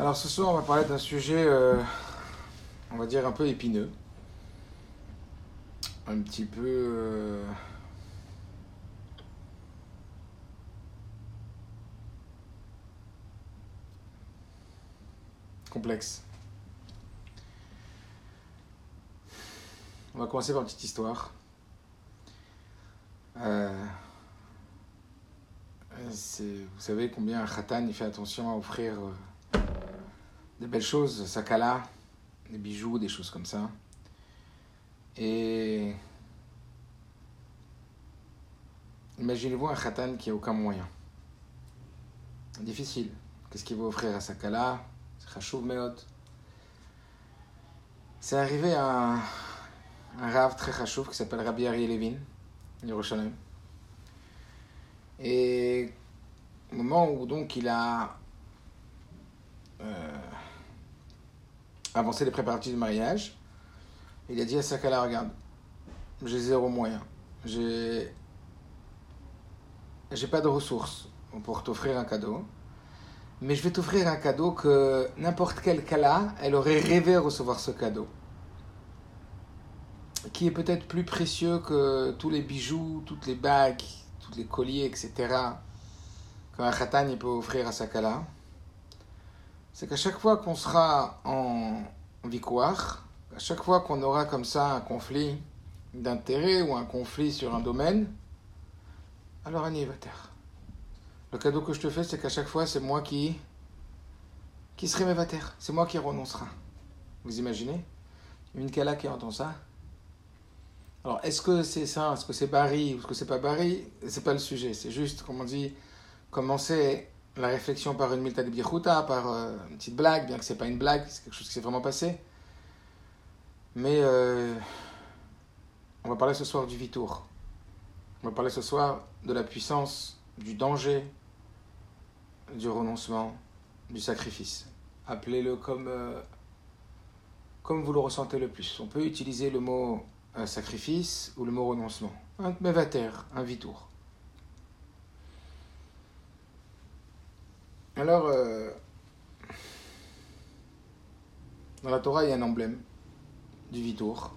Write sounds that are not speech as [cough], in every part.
Alors ce soir, on va parler d'un sujet, euh, on va dire un peu épineux, un petit peu euh, complexe. On va commencer par une petite histoire. Euh, vous savez combien khatan il fait attention à offrir des belles choses, sakala, des bijoux, des choses comme ça. Et imaginez-vous un khatan qui a aucun moyen. Difficile. Qu'est-ce qu'il va offrir à sakala? C'est chachouv meot. C'est arrivé à un, rave très chachouv qui s'appelle Rabbi Ari Levin, Yerushalayim. Et au moment où donc il a euh, avancé les préparatifs du mariage, il a dit à Sakala, regarde, j'ai zéro moyen. J'ai j'ai pas de ressources pour t'offrir un cadeau. Mais je vais t'offrir un cadeau que n'importe quel Kala, elle aurait rêvé recevoir ce cadeau. Qui est peut-être plus précieux que tous les bijoux, toutes les bagues, tous les colliers, etc. qu'un khatan peut offrir à sa Kala. C'est qu'à chaque fois qu'on sera en victoire, à chaque fois qu'on aura comme ça un conflit d'intérêt ou un conflit sur un domaine, alors Annie va. Le cadeau que je te fais, c'est qu'à chaque fois, c'est moi qui qui serai mévataire. C'est moi qui renoncera. Vous imaginez? Une Kala qui entend ça Alors, est-ce que c'est ça? Est-ce que c'est Barry Ou est-ce que c'est pas Barry? C'est pas le sujet. C'est juste, comme on dit, commencer la réflexion par une milta de bichuta, par euh, une petite blague, bien que c'est pas une blague, c'est quelque chose qui s'est vraiment passé. Mais euh, on va parler ce soir du vitour. On va parler ce soir de la puissance, du danger, du renoncement, du sacrifice. Appelez-le comme, euh, comme vous le ressentez le plus. On peut utiliser le mot sacrifice ou le mot renoncement. Un mevater, un vitour. Alors, euh, dans la Torah, il y a un emblème du vitour.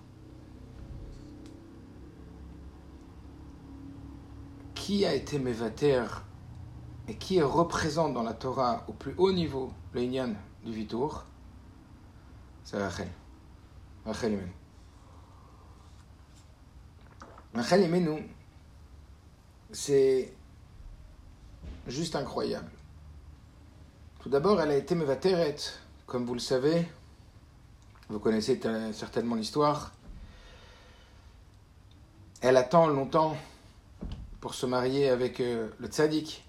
Qui a été Mevater et qui représente dans la Torah au plus haut niveau le du vitour C'est Rachel. Rachel Imenu. Rachel Imenu, c'est juste incroyable. Tout d'abord, elle a été Mevateret, comme vous le savez. Vous connaissez certainement l'histoire. Elle attend longtemps pour se marier avec euh, le tzaddik,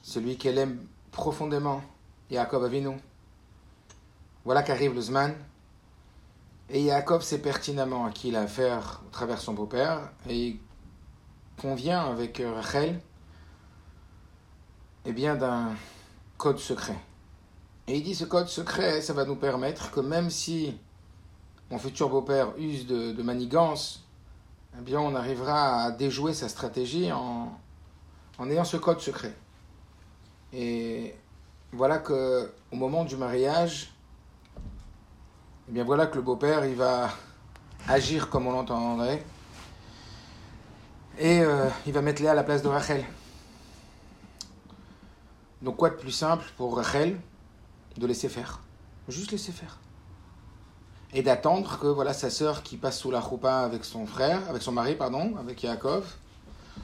celui qu'elle aime profondément, Yaakov Avinu. Voilà qu'arrive le Zman. Et Yaakov sait pertinemment à qui il a affaire au travers son beau-père. Et il convient avec euh, Rachel eh bien, d'un code secret. Et il dit ce code secret, ça va nous permettre que même si mon futur beau-père use de, manigance, eh bien, on arrivera à déjouer sa stratégie en, en ayant ce code secret. Et voilà que au moment du mariage, eh bien voilà que le beau-père il va agir comme on l'entendrait et euh, il va mettre Léa à la place de Rachel. Donc quoi de plus simple pour Rachel de laisser faire, juste laisser faire et d'attendre que voilà sa sœur qui passe sous la choupa avec son frère, avec son mari pardon, avec Yaakov,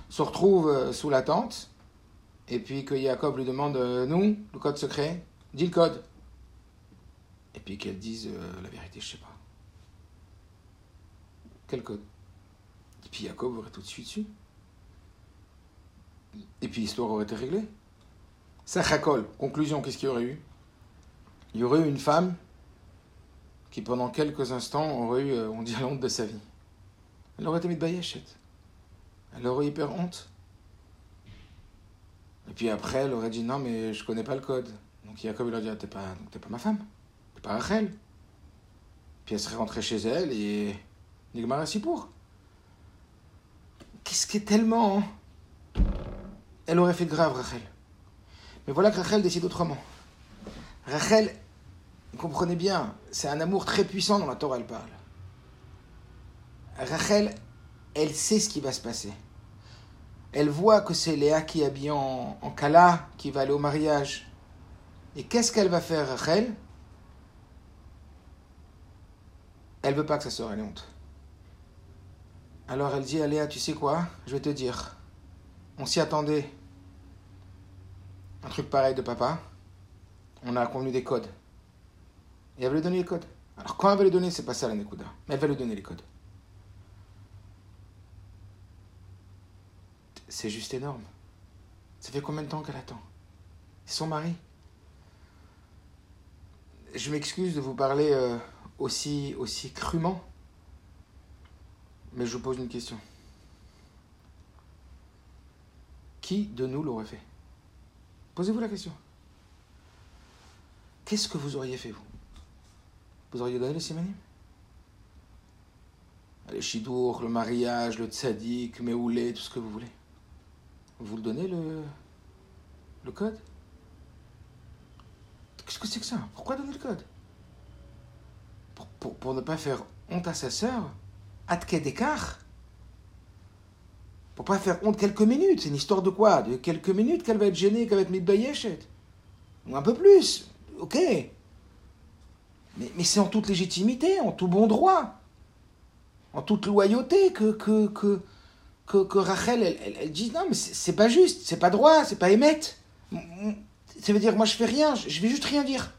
se retrouve euh, sous la tente et puis que Yaakov lui demande euh, nous le code secret, dis le code et puis qu'elle dise euh, la vérité, je sais pas. Quel code? Et puis Yaakov aurait tout de suite su. Et puis l'histoire aurait été réglée. Sachakol, conclusion, qu'est-ce qu'il y aurait eu? Il y aurait eu une femme qui pendant quelques instants aurait eu, euh, on dit, la honte de sa vie. Elle aurait été mise de. Elle aurait eu hyper honte. Et puis après, elle aurait dit non, mais je connais pas le code. Donc Jacob il aurait dit ah, t'es pas, pas ma femme, t'es pas Rachel. Puis elle serait rentrée chez elle et Nigmar ainsi pour. Qu'est-ce qui est tellement. Elle aurait fait grave, Rachel. Mais voilà que Rachel décide autrement. Rachel, comprenez bien, c'est un amour très puissant dont la Torah elle parle. Rachel, elle sait ce qui va se passer. Elle voit que c'est Léa qui est en, en Kala, qui va aller au mariage. Et qu'est-ce qu'elle va faire, Rachel? Elle veut pas que sa sœur ait honte. Alors elle dit à Léa, tu sais quoi? Je vais te dire. On s'y attendait. Un truc pareil de papa. On a convenu des codes. Et elle va lui donner les codes. Alors quand elle va lui donner, c'est pas ça la Nekuda. Mais elle va lui donner les codes. C'est juste énorme. Ça fait combien de temps qu'elle attend? Son mari. Je m'excuse de vous parler euh, aussi, aussi crûment, mais je vous pose une question. Qui de nous l'aurait fait? Posez-vous la question. Qu'est-ce que vous auriez fait, vous? Vous auriez donné les simanim Les chidour, le mariage, le tzaddik, meoulé, tout ce que vous voulez. Vous le donnez le, le code? Qu'est-ce que c'est que ça? Pourquoi donner le code? Pour, ne pas faire honte à sa sœur Atke d'écart Pour pas faire honte quelques minutes. C'est une histoire de quoi? De quelques minutes qu'elle va être gênée, qu'elle va être mitbayeshet Ou un peu plus. Ok. Mais, c'est en toute légitimité, en tout bon droit, en toute loyauté que, que, que, Rachel, elle, elle, dit non, mais c'est pas juste, c'est pas droit, c'est pas émettre. Ça veut dire, moi je fais rien, je vais juste rien dire.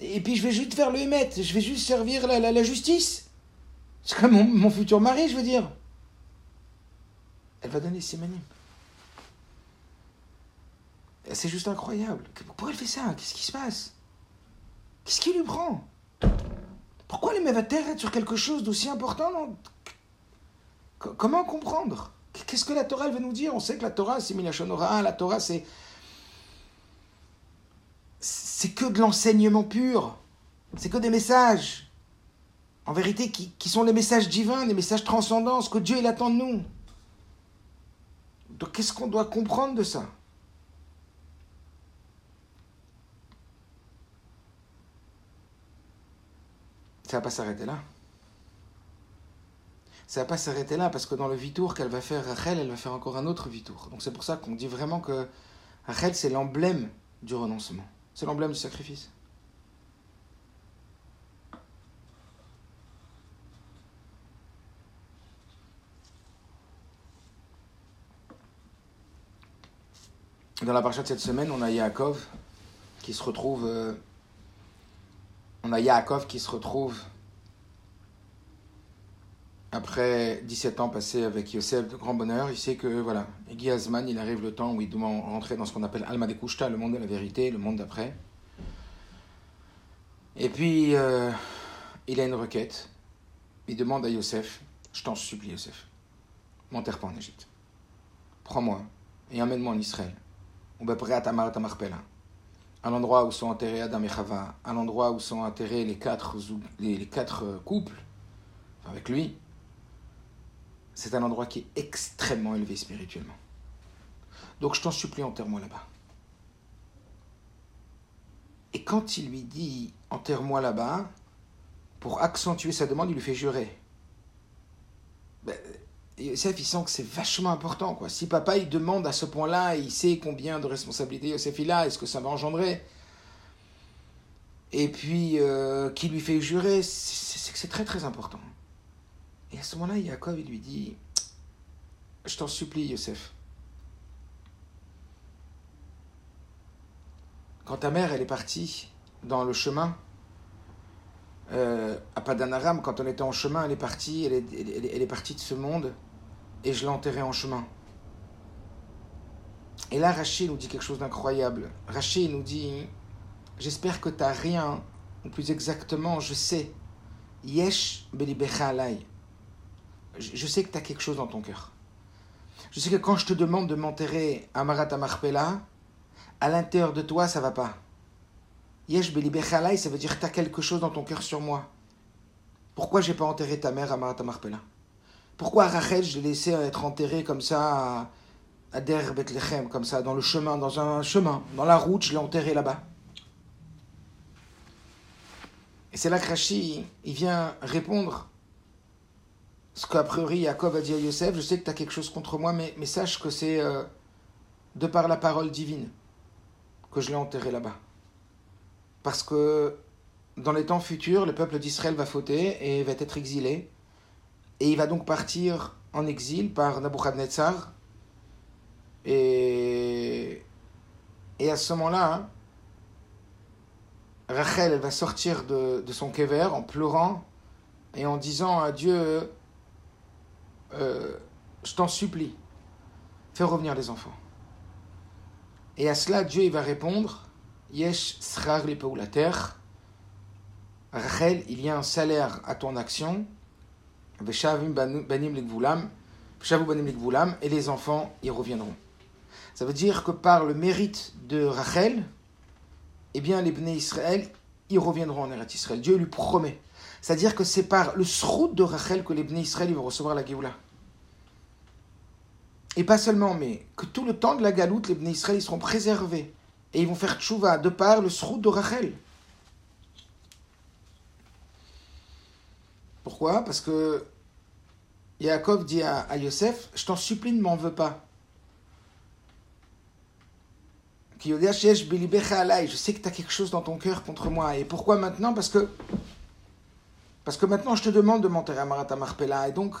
Et puis je vais juste faire le émettre, je vais juste servir la, justice. C'est comme mon, futur mari, je veux dire. Elle va donner ses manimes. C'est juste incroyable. Pourquoi elle fait ça? Qu'est-ce qui se passe? Qu'est-ce qui lui prend? Pourquoi les mévatères être sur quelque chose d'aussi important Comment comprendre? Qu'est-ce que la Torah elle veut nous dire? On sait que la Torah, c'est Milachonora, la Torah, c'est. C'est que de l'enseignement pur. C'est que des messages. En vérité, qui, qui, sont les messages divins, les messages transcendants, ce que Dieu il attend de nous. Donc, qu'est-ce qu'on doit comprendre de ça? Ça va pas s'arrêter là ça va pas s'arrêter là parce que dans le vitour qu'elle va faire Rachel, elle va faire encore un autre vitour. Donc c'est pour ça qu'on dit vraiment que Rachel c'est l'emblème du renoncement, c'est l'emblème du sacrifice. Dans la partie de cette semaine, on a Yaakov qui se retrouve. Euh, on a Yaakov qui se retrouve après 17 ans passés avec Yosef de grand bonheur, il sait que voilà, Guy Azman, il arrive le temps où il doit rentrer dans ce qu'on appelle Alma de Kushta, le monde de la vérité, le monde d'après. Et puis, euh, il a une requête. Il demande à Yosef, je t'en supplie Yosef, m'enterre pas en Égypte. Prends-moi et emmène-moi en Israël. À l'endroit où sont enterrés Adam et Chava, à l'endroit où sont enterrés les quatre, les, quatre couples, avec lui, c'est un endroit qui est extrêmement élevé spirituellement. Donc je t'en supplie, enterre-moi là-bas. Et quand il lui dit enterre-moi là-bas, pour accentuer sa demande, il lui fait jurer. Ben, Yosef, il sent que c'est vachement important. Quoi. Si papa il demande à ce point-là, il sait combien de responsabilités Yosef il a, est-ce que ça va engendrer Et puis, euh, qui lui fait jurer, c'est que c'est très très important. Et à ce moment-là, Yaakov, il lui dit Je t'en supplie, Yosef. Quand ta mère, elle est partie dans le chemin, euh, à Padanaram, quand on était en chemin, elle est partie, elle est, elle, elle est partie de ce monde, et je l'ai enterrée en chemin. Et là, Rachid nous dit quelque chose d'incroyable. Rachid nous dit J'espère que tu n'as rien, ou plus exactement, je sais. Yesh belibecha alay je sais que tu as quelque chose dans ton cœur. Je sais que quand je te demande de m'enterrer à Marat Marpella, à l'intérieur de toi, ça va pas. Yesh Belibechalai, ça veut dire que tu as quelque chose dans ton cœur sur moi. Pourquoi j'ai pas enterré ta mère à Marat Marpella Pourquoi Rachel, je l'ai laissé être enterré comme ça à Der Bethlehem, comme ça, dans le chemin, dans un chemin, dans la route, je l'ai enterré là-bas c'est là que Rashi, il vient répondre ce qu'a priori Jacob a dit à Yosef, je sais que tu as quelque chose contre moi, mais, mais sache que c'est euh, de par la parole divine que je l'ai enterré là-bas. Parce que dans les temps futurs, le peuple d'Israël va fauter et va être exilé. Et il va donc partir en exil par Nabuchodonosor. Et, et à ce moment-là, hein, Rachel va sortir de, son kever en pleurant et en disant à Dieu euh, Je t'en supplie, fais revenir les enfants. Et à cela, Dieu va répondre Yesh srar la terre. Rachel, il y a un salaire à ton action. Et les enfants y reviendront. Ça veut dire que par le mérite de Rachel, eh bien, les Bnei Israël, ils reviendront en Eretz Israël. Dieu lui promet. C'est-à-dire que c'est par le srout de Rachel que les Bnei Israël vont recevoir la Géoula. Et pas seulement, mais que tout le temps de la galoute, les Bnei Israël seront préservés. Et ils vont faire tchouva de par le srout de Rachel. Pourquoi? Parce que Yaakov dit à, Yosef, je t'en supplie, ne m'en veux pas. Je sais que tu as quelque chose dans ton cœur contre moi. Et pourquoi maintenant? Parce que parce que maintenant je te demande de m'enterrer à Marata Marpella. Et donc,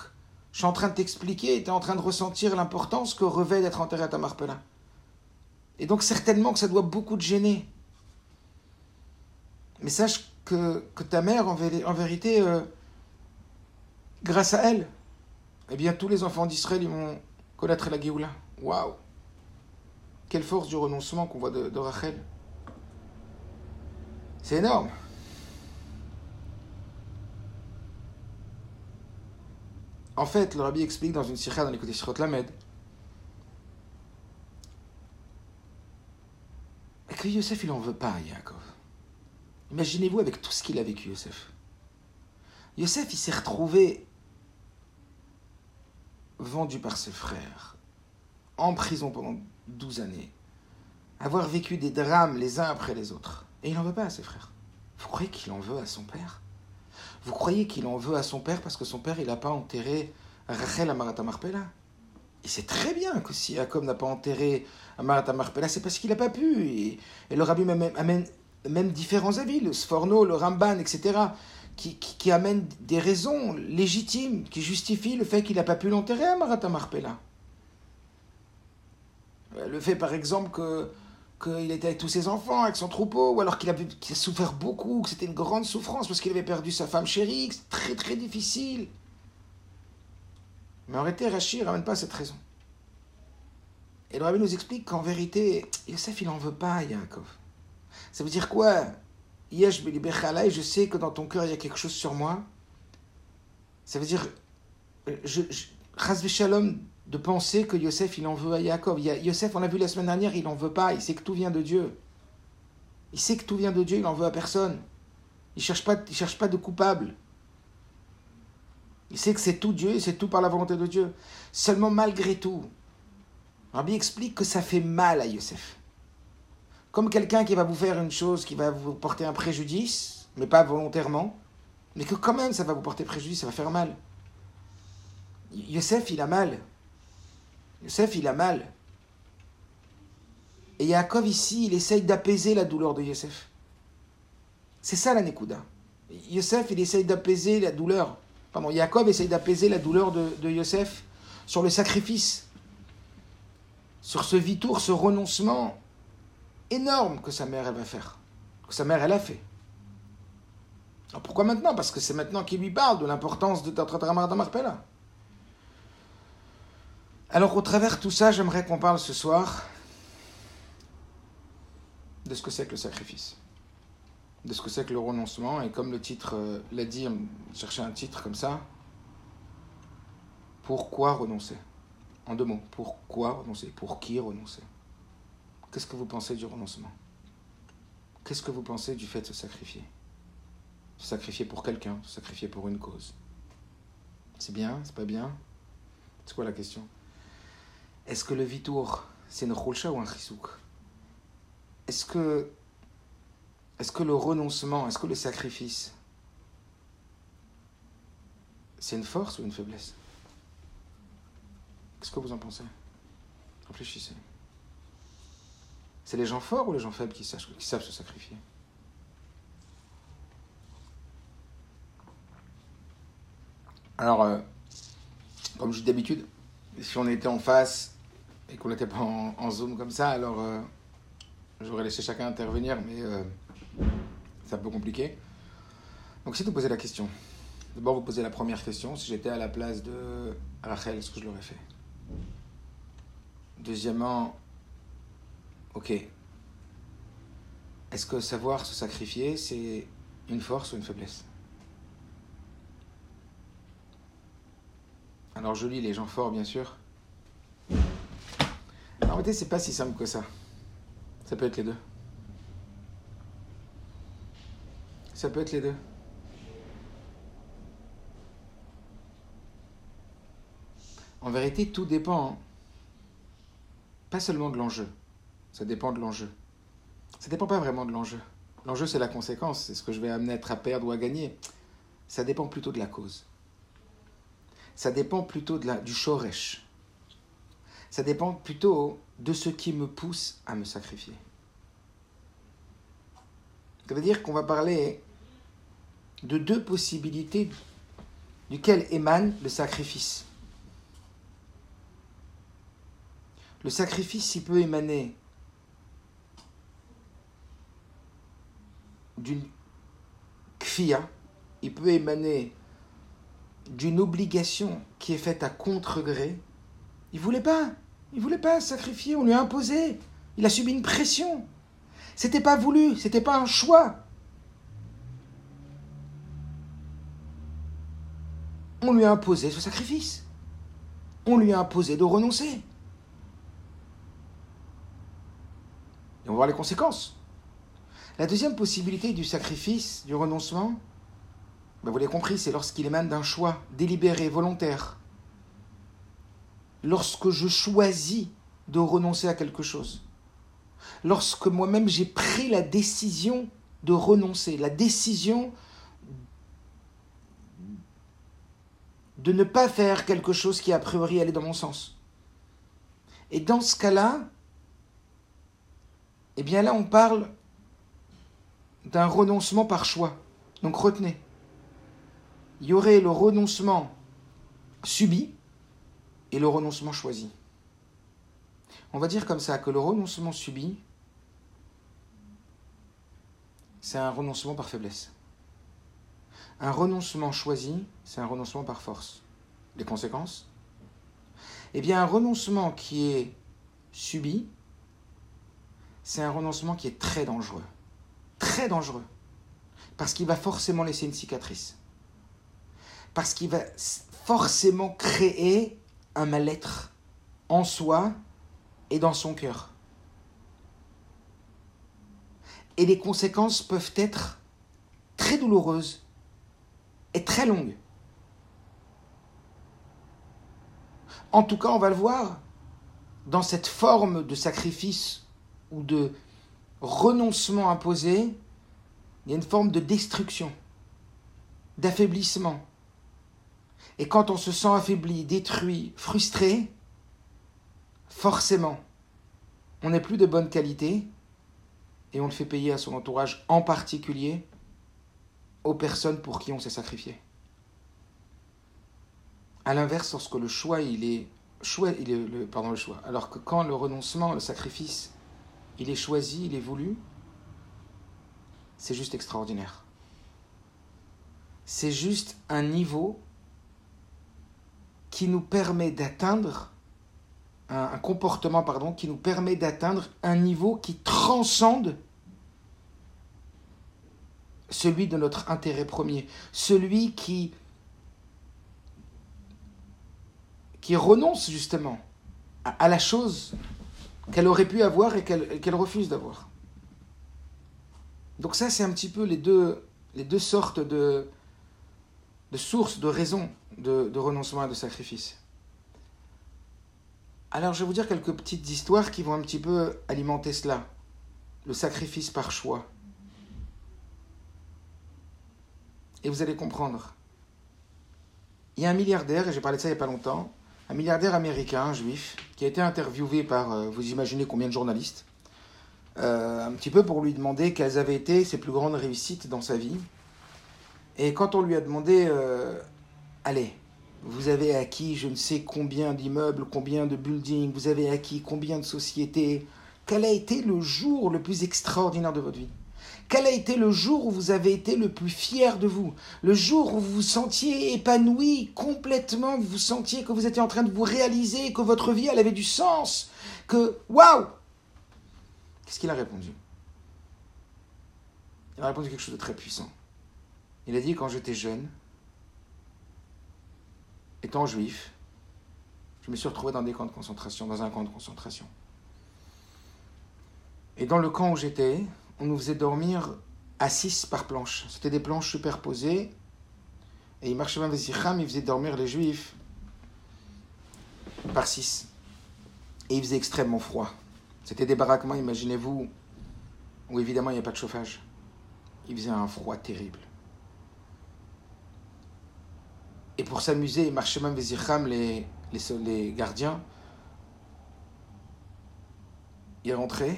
je suis en train de t'expliquer et tu es en train de ressentir l'importance que revêt d'être enterré à Marpella. Et donc, certainement que ça doit beaucoup te gêner. Mais sache que, que ta mère, en, vérité, euh, grâce à elle, eh bien, tous les enfants d'Israël, vont connaître la Géoula. Waouh quelle force du renoncement qu'on voit de, Rachel. C'est énorme. En fait, le rabbi explique dans une sikha dans l'écoute Sirot Lamed que Yosef, il n'en veut pas à Yaakov. Imaginez-vous avec tout ce qu'il a vécu, Yosef. Yosef, il s'est retrouvé vendu par ses frères, en prison pendant 12 années, avoir vécu des drames les uns après les autres. Et il n'en veut pas à ses frères. Vous croyez qu'il en veut à son père? Vous croyez qu'il en veut à son père parce que son père, il n'a pas enterré Rachel à Marata Marpella Il sait très bien que si Jacob n'a pas enterré Marata Marpella, c'est parce qu'il n'a pas pu. Et, le rabbi même différents avis, le Sforno, le Ramban, etc., qui, amènent des raisons légitimes, qui justifient le fait qu'il n'a pas pu l'enterrer à Marata Marpella. Le fait, par exemple, que qu'il était avec tous ses enfants, avec son troupeau, ou alors qu'il a, souffert beaucoup, que c'était une grande souffrance parce qu'il avait perdu sa femme chérie, que c'est très très difficile. Mais en réalité, Rachid ne ramène pas cette raison. Et le rabbi nous explique qu'en vérité, Yosef, il n'en veut pas à Yaakov. Ça veut dire quoi? Yesh je sais que dans ton cœur, il y a quelque chose sur moi. Ça veut dire, euh, je, Shalom, de penser que Yosef, il en veut à Yaakov. Yosef, on l'a vu la semaine dernière, il n'en veut pas, il sait que tout vient de Dieu. Il sait que tout vient de Dieu, il n'en veut à personne. Il ne cherche, pas, cherche pas de coupable. Il sait que c'est tout Dieu et c'est tout par la volonté de Dieu. Seulement, malgré tout, Rabbi explique que ça fait mal à Yosef. Comme quelqu'un qui va vous faire une chose qui va vous porter un préjudice, mais pas volontairement, mais que quand même ça va vous porter préjudice, ça va faire mal. Yosef, il a mal. Yosef, il a mal. Et Yaakov, ici, il essaye d'apaiser la douleur de Yosef. C'est ça la Nekuda. Yosef, il essaye d'apaiser la douleur. Pardon, Yaakov essaye d'apaiser la douleur de, de Yosef sur le sacrifice, sur ce vitour, ce renoncement énorme que sa mère, elle va faire, que sa mère, elle a fait. Alors pourquoi maintenant? Parce que c'est maintenant qu'il lui parle de l'importance de Tatratamar Damarpella. Alors au travers de tout ça, j'aimerais qu'on parle ce soir de ce que c'est que le sacrifice, de ce que c'est que le renoncement, et comme le titre euh, l'a dit, chercher un titre comme ça, pourquoi renoncer? En deux mots, pourquoi renoncer? Pour qui renoncer? Qu'est-ce que vous pensez du renoncement? Qu'est-ce que vous pensez du fait de se sacrifier? Se sacrifier pour quelqu'un, se sacrifier pour une cause? C'est bien C'est pas bien? C'est quoi la question? Est-ce que le vitour, c'est une khulcha ou un chisouk Est-ce que, que le renoncement, est-ce que le sacrifice, c'est une force ou une faiblesse? Qu'est-ce que vous en pensez? Réfléchissez. C'est les gens forts ou les gens faibles qui, savent se sacrifier? Alors, euh, comme je dis d'habitude, si on était en face et qu'on n'était pas en, zoom comme ça, alors euh, j'aurais laissé chacun intervenir, mais euh, c'est un peu compliqué. Donc, c'est de poser la question. D'abord, vous posez la première question. Si j'étais à la place de Rachel, est-ce que je l'aurais fait? Deuxièmement, ok. Est-ce que savoir se sacrifier, c'est une force ou une faiblesse? Alors je lis les gens forts, bien sûr. en réalité, c'est pas si simple que ça. Ça peut être les deux. Ça peut être les deux. En vérité, tout dépend, hein. pas seulement de l'enjeu, ça dépend de l'enjeu. Ça dépend pas vraiment de l'enjeu. L'enjeu, c'est la conséquence, c'est ce que je vais amener à perdre ou à gagner. Ça dépend plutôt de la cause. Ça dépend plutôt de la, du shoresh. Ça dépend plutôt de ce qui me pousse à me sacrifier. Ça veut dire qu'on va parler de deux possibilités duquel émane le sacrifice. Le sacrifice, il peut émaner d'une kfia, il peut émaner d'une obligation qui est faite à contre-gré. Il voulait pas, il voulait pas sacrifier, on lui a imposé, il a subi une pression. C'était pas voulu, c'était pas un choix. On lui a imposé ce sacrifice. On lui a imposé de renoncer. on va voir les conséquences. La deuxième possibilité du sacrifice, du renoncement, ben, vous l'avez compris, c'est lorsqu'il émane d'un choix délibéré, volontaire. Lorsque je choisis de renoncer à quelque chose. Lorsque moi-même j'ai pris la décision de renoncer, la décision de ne pas faire quelque chose qui a priori allait dans mon sens. Et dans ce cas-là, eh bien là, on parle d'un renoncement par choix. Donc retenez, il y aurait le renoncement subi et le renoncement choisi. On va dire comme ça que le renoncement subi, c'est un renoncement par faiblesse. Un renoncement choisi, c'est un renoncement par force. Les conséquences? Eh bien, un renoncement qui est subi, c'est un renoncement qui est très dangereux. Très dangereux. Parce qu'il va forcément laisser une cicatrice. Parce qu'il va forcément créer un mal-être en soi et dans son cœur. Et les conséquences peuvent être très douloureuses et très longues. En tout cas, on va le voir dans cette forme de sacrifice ou de renoncement imposé, il y a une forme de destruction, d'affaiblissement. Et quand on se sent affaibli, détruit, frustré, forcément, on n'est plus de bonne qualité et on le fait payer à son entourage, en particulier aux personnes pour qui on s'est sacrifié. À l'inverse, lorsque le choix, il est, choix, il est le, pardon, le choix, alors que quand le renoncement, le sacrifice il est choisi, il est voulu, c'est juste extraordinaire. C'est juste un niveau qui nous permet d'atteindre un, comportement pardon qui nous permet d'atteindre un niveau qui transcende celui de notre intérêt premier, celui qui qui renonce justement à la chose qu'elle aurait pu avoir et qu'elle refuse d'avoir. Donc ça, c'est un petit peu les deux, sortes de, de sources, de raisons de, de renoncement et de sacrifice. Alors je vais vous dire quelques petites histoires qui vont un petit peu alimenter cela. Le sacrifice par choix. Et vous allez comprendre. Il y a un milliardaire, et j'ai parlé de ça il n'y a pas longtemps, un milliardaire américain, juif, qui a été interviewé par, euh, vous imaginez combien de journalistes, euh, un petit peu pour lui demander quelles avaient été ses plus grandes réussites dans sa vie. Et quand on lui a demandé, euh, allez, vous avez acquis je ne sais combien d'immeubles, combien de buildings, vous avez acquis combien de sociétés, quel a été le jour le plus extraordinaire de votre vie? Quel a été le jour où vous avez été le plus fier de vous? Le jour où vous vous sentiez épanoui complètement, vous vous sentiez que vous étiez en train de vous réaliser, que votre vie, avait du sens, que waouh Qu'est-ce qu'il a répondu? Il a répondu quelque chose de très puissant. Il a dit quand j'étais jeune, étant juif, je me suis retrouvé dans des camps de concentration, dans un camp de concentration. Et dans le camp où j'étais, on nous faisait dormir à 6 par planche. C'était des planches superposées. Et il marchait même il faisait dormir les juifs par 6. Et il faisait extrêmement froid. C'était des baraquements, imaginez-vous, où évidemment il n'y a pas de chauffage. Il faisait un froid terrible. Et pour s'amuser, il marchait même les, les, les gardiens. Il rentrait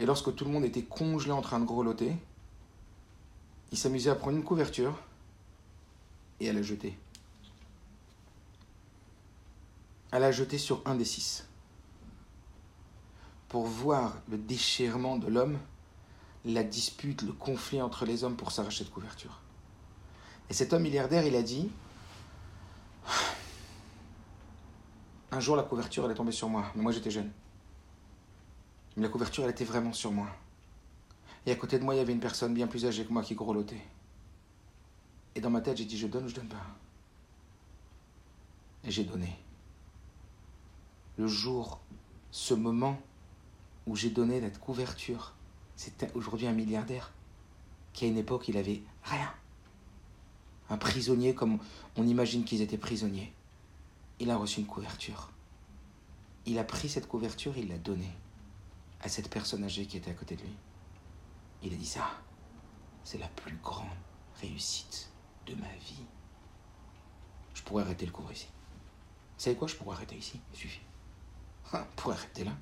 et lorsque tout le monde était congelé en train de grelotter, il s'amusait à prendre une couverture et à la jeter. À la jeter sur un des six. Pour voir le déchirement de l'homme, la dispute, le conflit entre les hommes pour s'arracher de couverture. Et cet homme milliardaire, il a dit Un jour, la couverture, elle est tombée sur moi, mais moi j'étais jeune. La couverture, elle était vraiment sur moi. Et à côté de moi, il y avait une personne bien plus âgée que moi qui grelottait. Et dans ma tête, j'ai dit, je donne ou je donne pas? Et j'ai donné. Le jour, ce moment où j'ai donné cette couverture, c'était aujourd'hui un milliardaire qui à une époque, il avait rien. Un prisonnier comme on imagine qu'ils étaient prisonniers. Il a reçu une couverture. Il a pris cette couverture, il l'a donnée à cette personne âgée qui était à côté de lui. Il a dit ça, c'est la plus grande réussite de ma vie. Je pourrais arrêter le cours ici. Vous savez quoi? Je pourrais arrêter ici, il suffit. [laughs] Je pourrais arrêter là.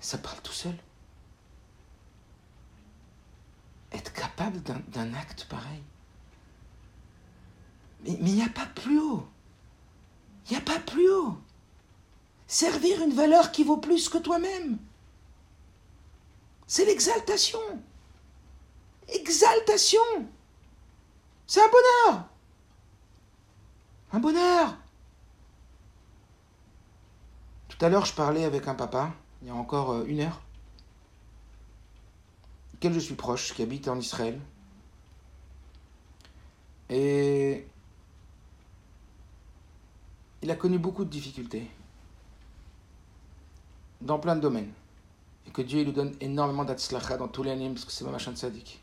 Ça parle tout seul. Être capable d'un acte pareil. Mais il n'y a pas plus haut. Il n'y a pas plus haut servir une valeur qui vaut plus que toi-même. C'est l'exaltation. Exaltation. C'est un bonheur. Un bonheur. Tout à l'heure, je parlais avec un papa, il y a encore euh, une heure, auquel je suis proche, qui habite en Israël. Et il a connu beaucoup de difficultés dans plein de domaines. Et que Dieu lui donne énormément d'atzlacha dans tous les animes, parce que c'est ma machin de sadique.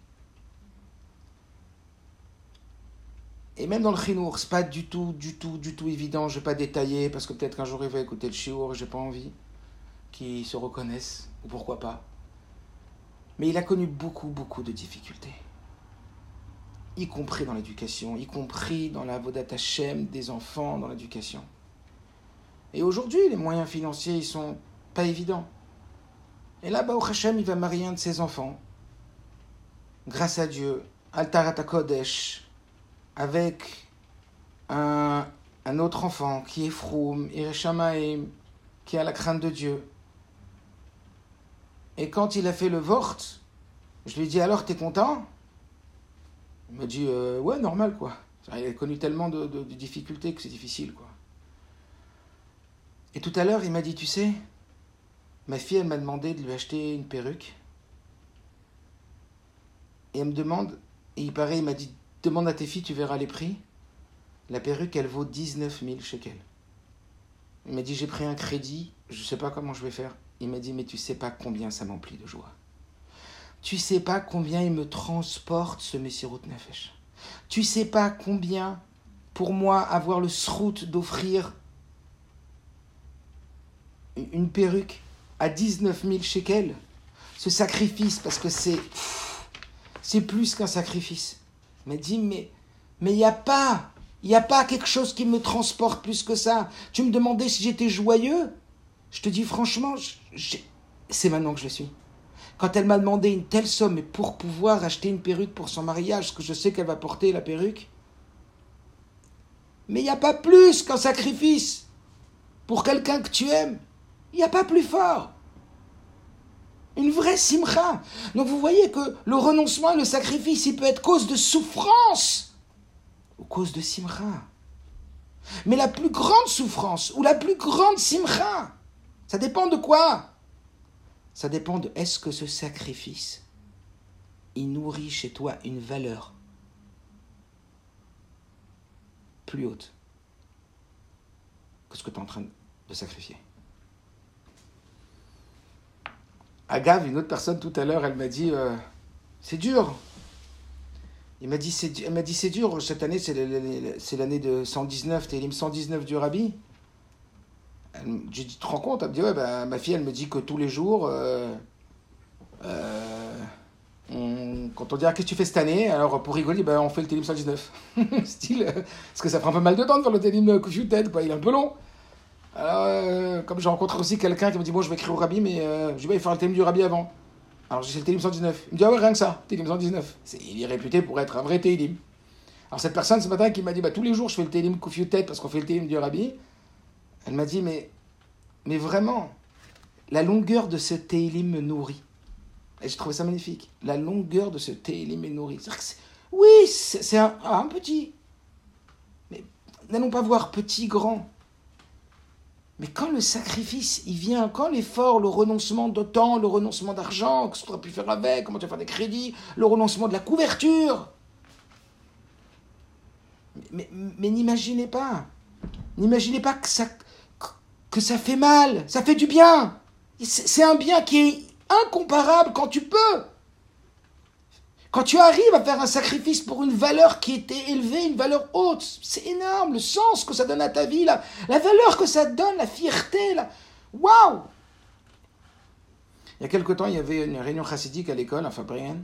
Et même dans le chinour, c'est pas du tout, du tout, du tout évident. Je vais pas détailler, parce que peut-être qu'un jour il va écouter le chiour et j'ai pas envie qu'il se reconnaisse, ou pourquoi pas. Mais il a connu beaucoup, beaucoup de difficultés. Y compris dans l'éducation, y compris dans la Vodat Hashem des enfants, dans l'éducation. Et aujourd'hui, les moyens financiers, ils sont pas évident. Et là, au Hashem, il va marier un de ses enfants. Grâce à Dieu, Altarata Kodesh, avec un, un autre enfant qui est Froum, Ireshamaim, qui a la crainte de Dieu. Et quand il a fait le Vort, je lui dit alors, t'es content? Il m'a dit, euh, ouais, normal, quoi. Il a connu tellement de difficultés que c'est difficile, quoi. Et tout à l'heure, il m'a dit, tu sais, Ma fille, elle m'a demandé de lui acheter une perruque. Et elle me demande, et il paraît, il m'a dit Demande à tes filles, tu verras les prix. La perruque, elle vaut 19 000 shekels. Il m'a dit J'ai pris un crédit, je ne sais pas comment je vais faire. Il m'a dit Mais tu sais pas combien ça m'emplit de joie. Tu sais pas combien il me transporte ce Messirut Nefesh. Tu sais pas combien, pour moi, avoir le srout d'offrir une perruque à 19 000 shekels, ce sacrifice, parce que c'est, c'est plus qu'un sacrifice. Mais dis, mais Mais il n'y a pas, il a pas quelque chose qui me transporte plus que ça. Tu me demandais si j'étais joyeux Je te dis franchement, c'est maintenant que je le suis. Quand elle m'a demandé une telle somme, pour pouvoir acheter une perruque pour son mariage, ce que je sais qu'elle va porter la perruque, mais il n'y a pas plus qu'un sacrifice pour quelqu'un que tu aimes. Il n'y a pas plus fort. Une vraie simcha. Donc vous voyez que le renoncement et le sacrifice, il peut être cause de souffrance ou cause de simcha. Mais la plus grande souffrance ou la plus grande simcha, ça dépend de quoi? Ça dépend de est-ce que ce sacrifice, il nourrit chez toi une valeur plus haute que ce que tu es en train de sacrifier. Agave, une autre personne tout à l'heure, elle m'a dit euh, c'est dur. Il m'a dit elle m'a dit c'est dur cette année c'est l'année de 119 Télim 119 du Rabbi. J'ai dit tu te rends compte? Elle me dit ouais bah, ma fille elle me dit que tous les jours euh, euh, quand on dit ah, qu'est-ce que tu fais cette année? Alors pour rigoler bah, on fait le Télim 119 [laughs] style parce que ça prend pas mal de temps de faire le Télim Kufutet quoi il est un peu long. Alors, euh, comme j'ai rencontré aussi quelqu'un qui me dit Bon, je vais écrire au rabbi, mais euh, je vais faire le thème du rabbi avant. Alors, j'ai le Télim 119. Il me dit Ah ouais, rien que ça, Télim 119. il est réputé pour être un vrai Télim. Alors, cette personne ce matin qui m'a dit bah, Tous les jours, je fais le Télim tête parce qu'on fait le Télim du rabbi. Elle m'a dit Mais, mais vraiment, la longueur de ce Télim me nourrit. Et j'ai trouvé ça magnifique. La longueur de ce Télim me nourrit. oui, c'est un, un petit. Mais n'allons pas voir petit, grand. Mais quand le sacrifice, il vient, quand l'effort, le renoncement de le renoncement d'argent, que ce tu pu faire avec, comment tu vas faire des crédits, le renoncement de la couverture. Mais, n'imaginez pas, n'imaginez pas que que ça fait mal, ça fait du bien. C'est un bien qui est incomparable quand tu peux. Quand tu arrives à faire un sacrifice pour une valeur qui était élevée, une valeur haute, c'est énorme, le sens que ça donne à ta vie, la, la valeur que ça donne, la fierté, la... Waouh Il y a quelque temps, il y avait une réunion chassidique à l'école, à Fabrienne,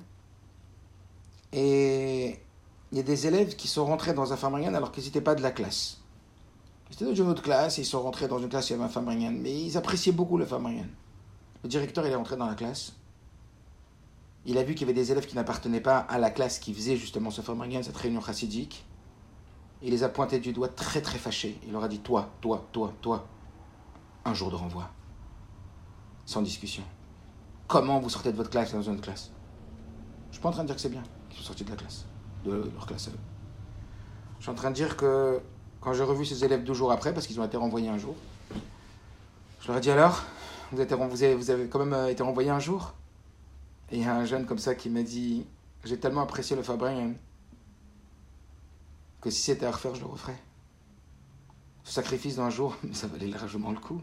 et il y a des élèves qui sont rentrés dans un Fabrienne alors qu'ils n'étaient pas de la classe. Ils étaient dans une autre classe, ils sont rentrés dans une classe, il y avait un Fabrienne, mais ils appréciaient beaucoup le Fabrienne. Le directeur, il est rentré dans la classe, il a vu qu'il y avait des élèves qui n'appartenaient pas à la classe qui faisait justement ce Fomringen, cette réunion chassidique. Il les a pointés du doigt très très fâchés. Il leur a dit Toi, toi, toi, toi, un jour de renvoi. Sans discussion. Comment vous sortez de votre classe dans une autre classe? Je suis pas en train de dire que c'est bien qu'ils soient sortis de la classe, de leur classe à eux. Je suis en train de dire que quand j'ai revu ces élèves deux jours après, parce qu'ils ont été renvoyés un jour, je leur ai dit alors, vous, vous avez quand même euh, été renvoyés un jour? Et il y a un jeune comme ça qui m'a dit J'ai tellement apprécié le Fabrin que si c'était à refaire, je le referais. Ce sacrifice d'un jour, [laughs] ça valait largement le coup.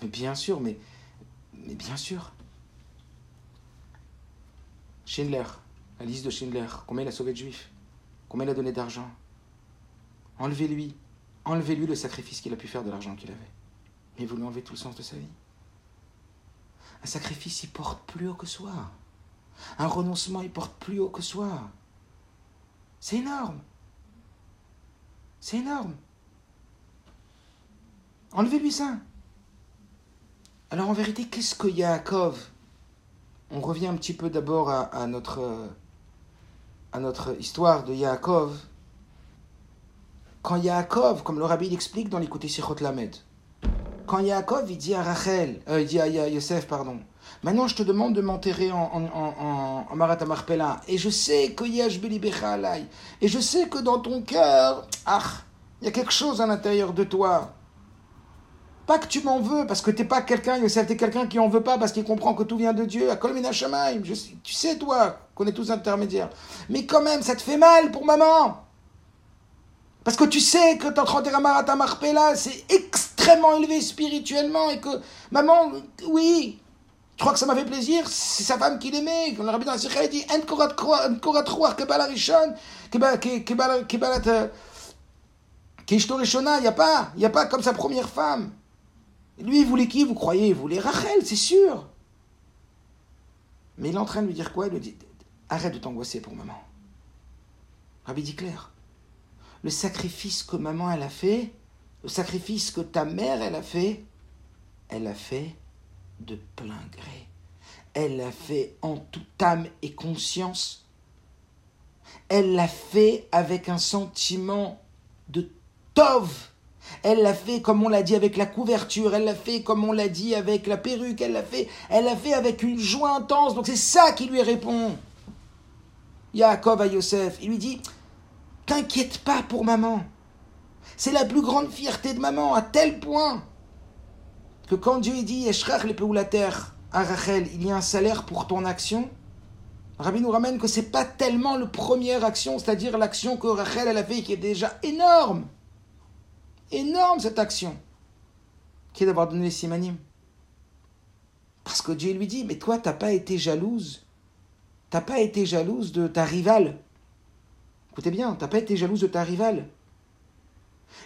Mais bien sûr, mais, mais bien sûr. Schindler, la liste de Schindler, combien il a sauvé de juifs Combien il a donné d'argent Enlevez-lui, enlevez-lui le sacrifice qu'il a pu faire de l'argent qu'il avait. Mais vous lui enlevez tout le sens de sa vie. Un sacrifice, il porte plus haut que soi. Un renoncement, il porte plus haut que soi. C'est énorme. C'est énorme. Enlevez-lui ça. Alors en vérité, qu'est-ce que Yaakov On revient un petit peu d'abord à, notre, à notre histoire de Yaakov. Quand Yaakov, comme le rabbi l'explique dans l'écouté Sichot Lamed, quand Yaakov il dit à Rachel, euh, dit à Yosef, pardon, maintenant je te demande de m'enterrer en, en, en, Marat et je sais que et je sais que dans ton cœur, ah, il y a quelque chose à l'intérieur de toi. Pas que tu m'en veux, parce que t'es pas quelqu'un, Yosef, t'es quelqu'un qui en veut pas, parce qu'il comprend que tout vient de Dieu, à Kolmina tu sais toi, qu'on est tous intermédiaires. Mais quand même, ça te fait mal pour maman. Parce que tu sais que ton 31 Marata Marpella, c'est extrêmement élevé spirituellement et que maman, oui, tu crois que ça m'a fait plaisir? C'est sa femme qui l'aimait. Quand le rabbi dans la dit il n'y a pas, il n'y a pas comme sa première femme. lui, il voulait qui, vous croyez? Il voulait Rachel, c'est sûr. Mais il est en train de lui dire quoi? Il lui dit Arrête de t'angoisser pour maman. Rabbi dit clair. Le sacrifice que maman elle a fait, le sacrifice que ta mère elle a fait, elle a fait de plein gré. Elle l'a fait en toute âme et conscience. Elle l'a fait avec un sentiment de tov. Elle l'a fait comme on l'a dit avec la couverture, elle l'a fait comme on l'a dit avec la perruque, elle l'a fait, elle l'a fait avec une joie intense. Donc c'est ça qui lui répond. Yaakov à Yosef, il lui dit T'inquiète pas pour maman. C'est la plus grande fierté de maman, à tel point que quand Dieu dit Eshrach le la terre à Rachel, il y a un salaire pour ton action. Rabbi nous ramène que c'est pas tellement le première action, c'est-à-dire l'action que Rachel elle a fait qui est déjà énorme. Énorme cette action. Qui est d'avoir donné les simanim. Parce que Dieu lui dit, mais toi, t'as pas été jalouse. T'as pas été jalouse de ta rivale. Écoutez bien, t'as pas été jalouse de ta rivale.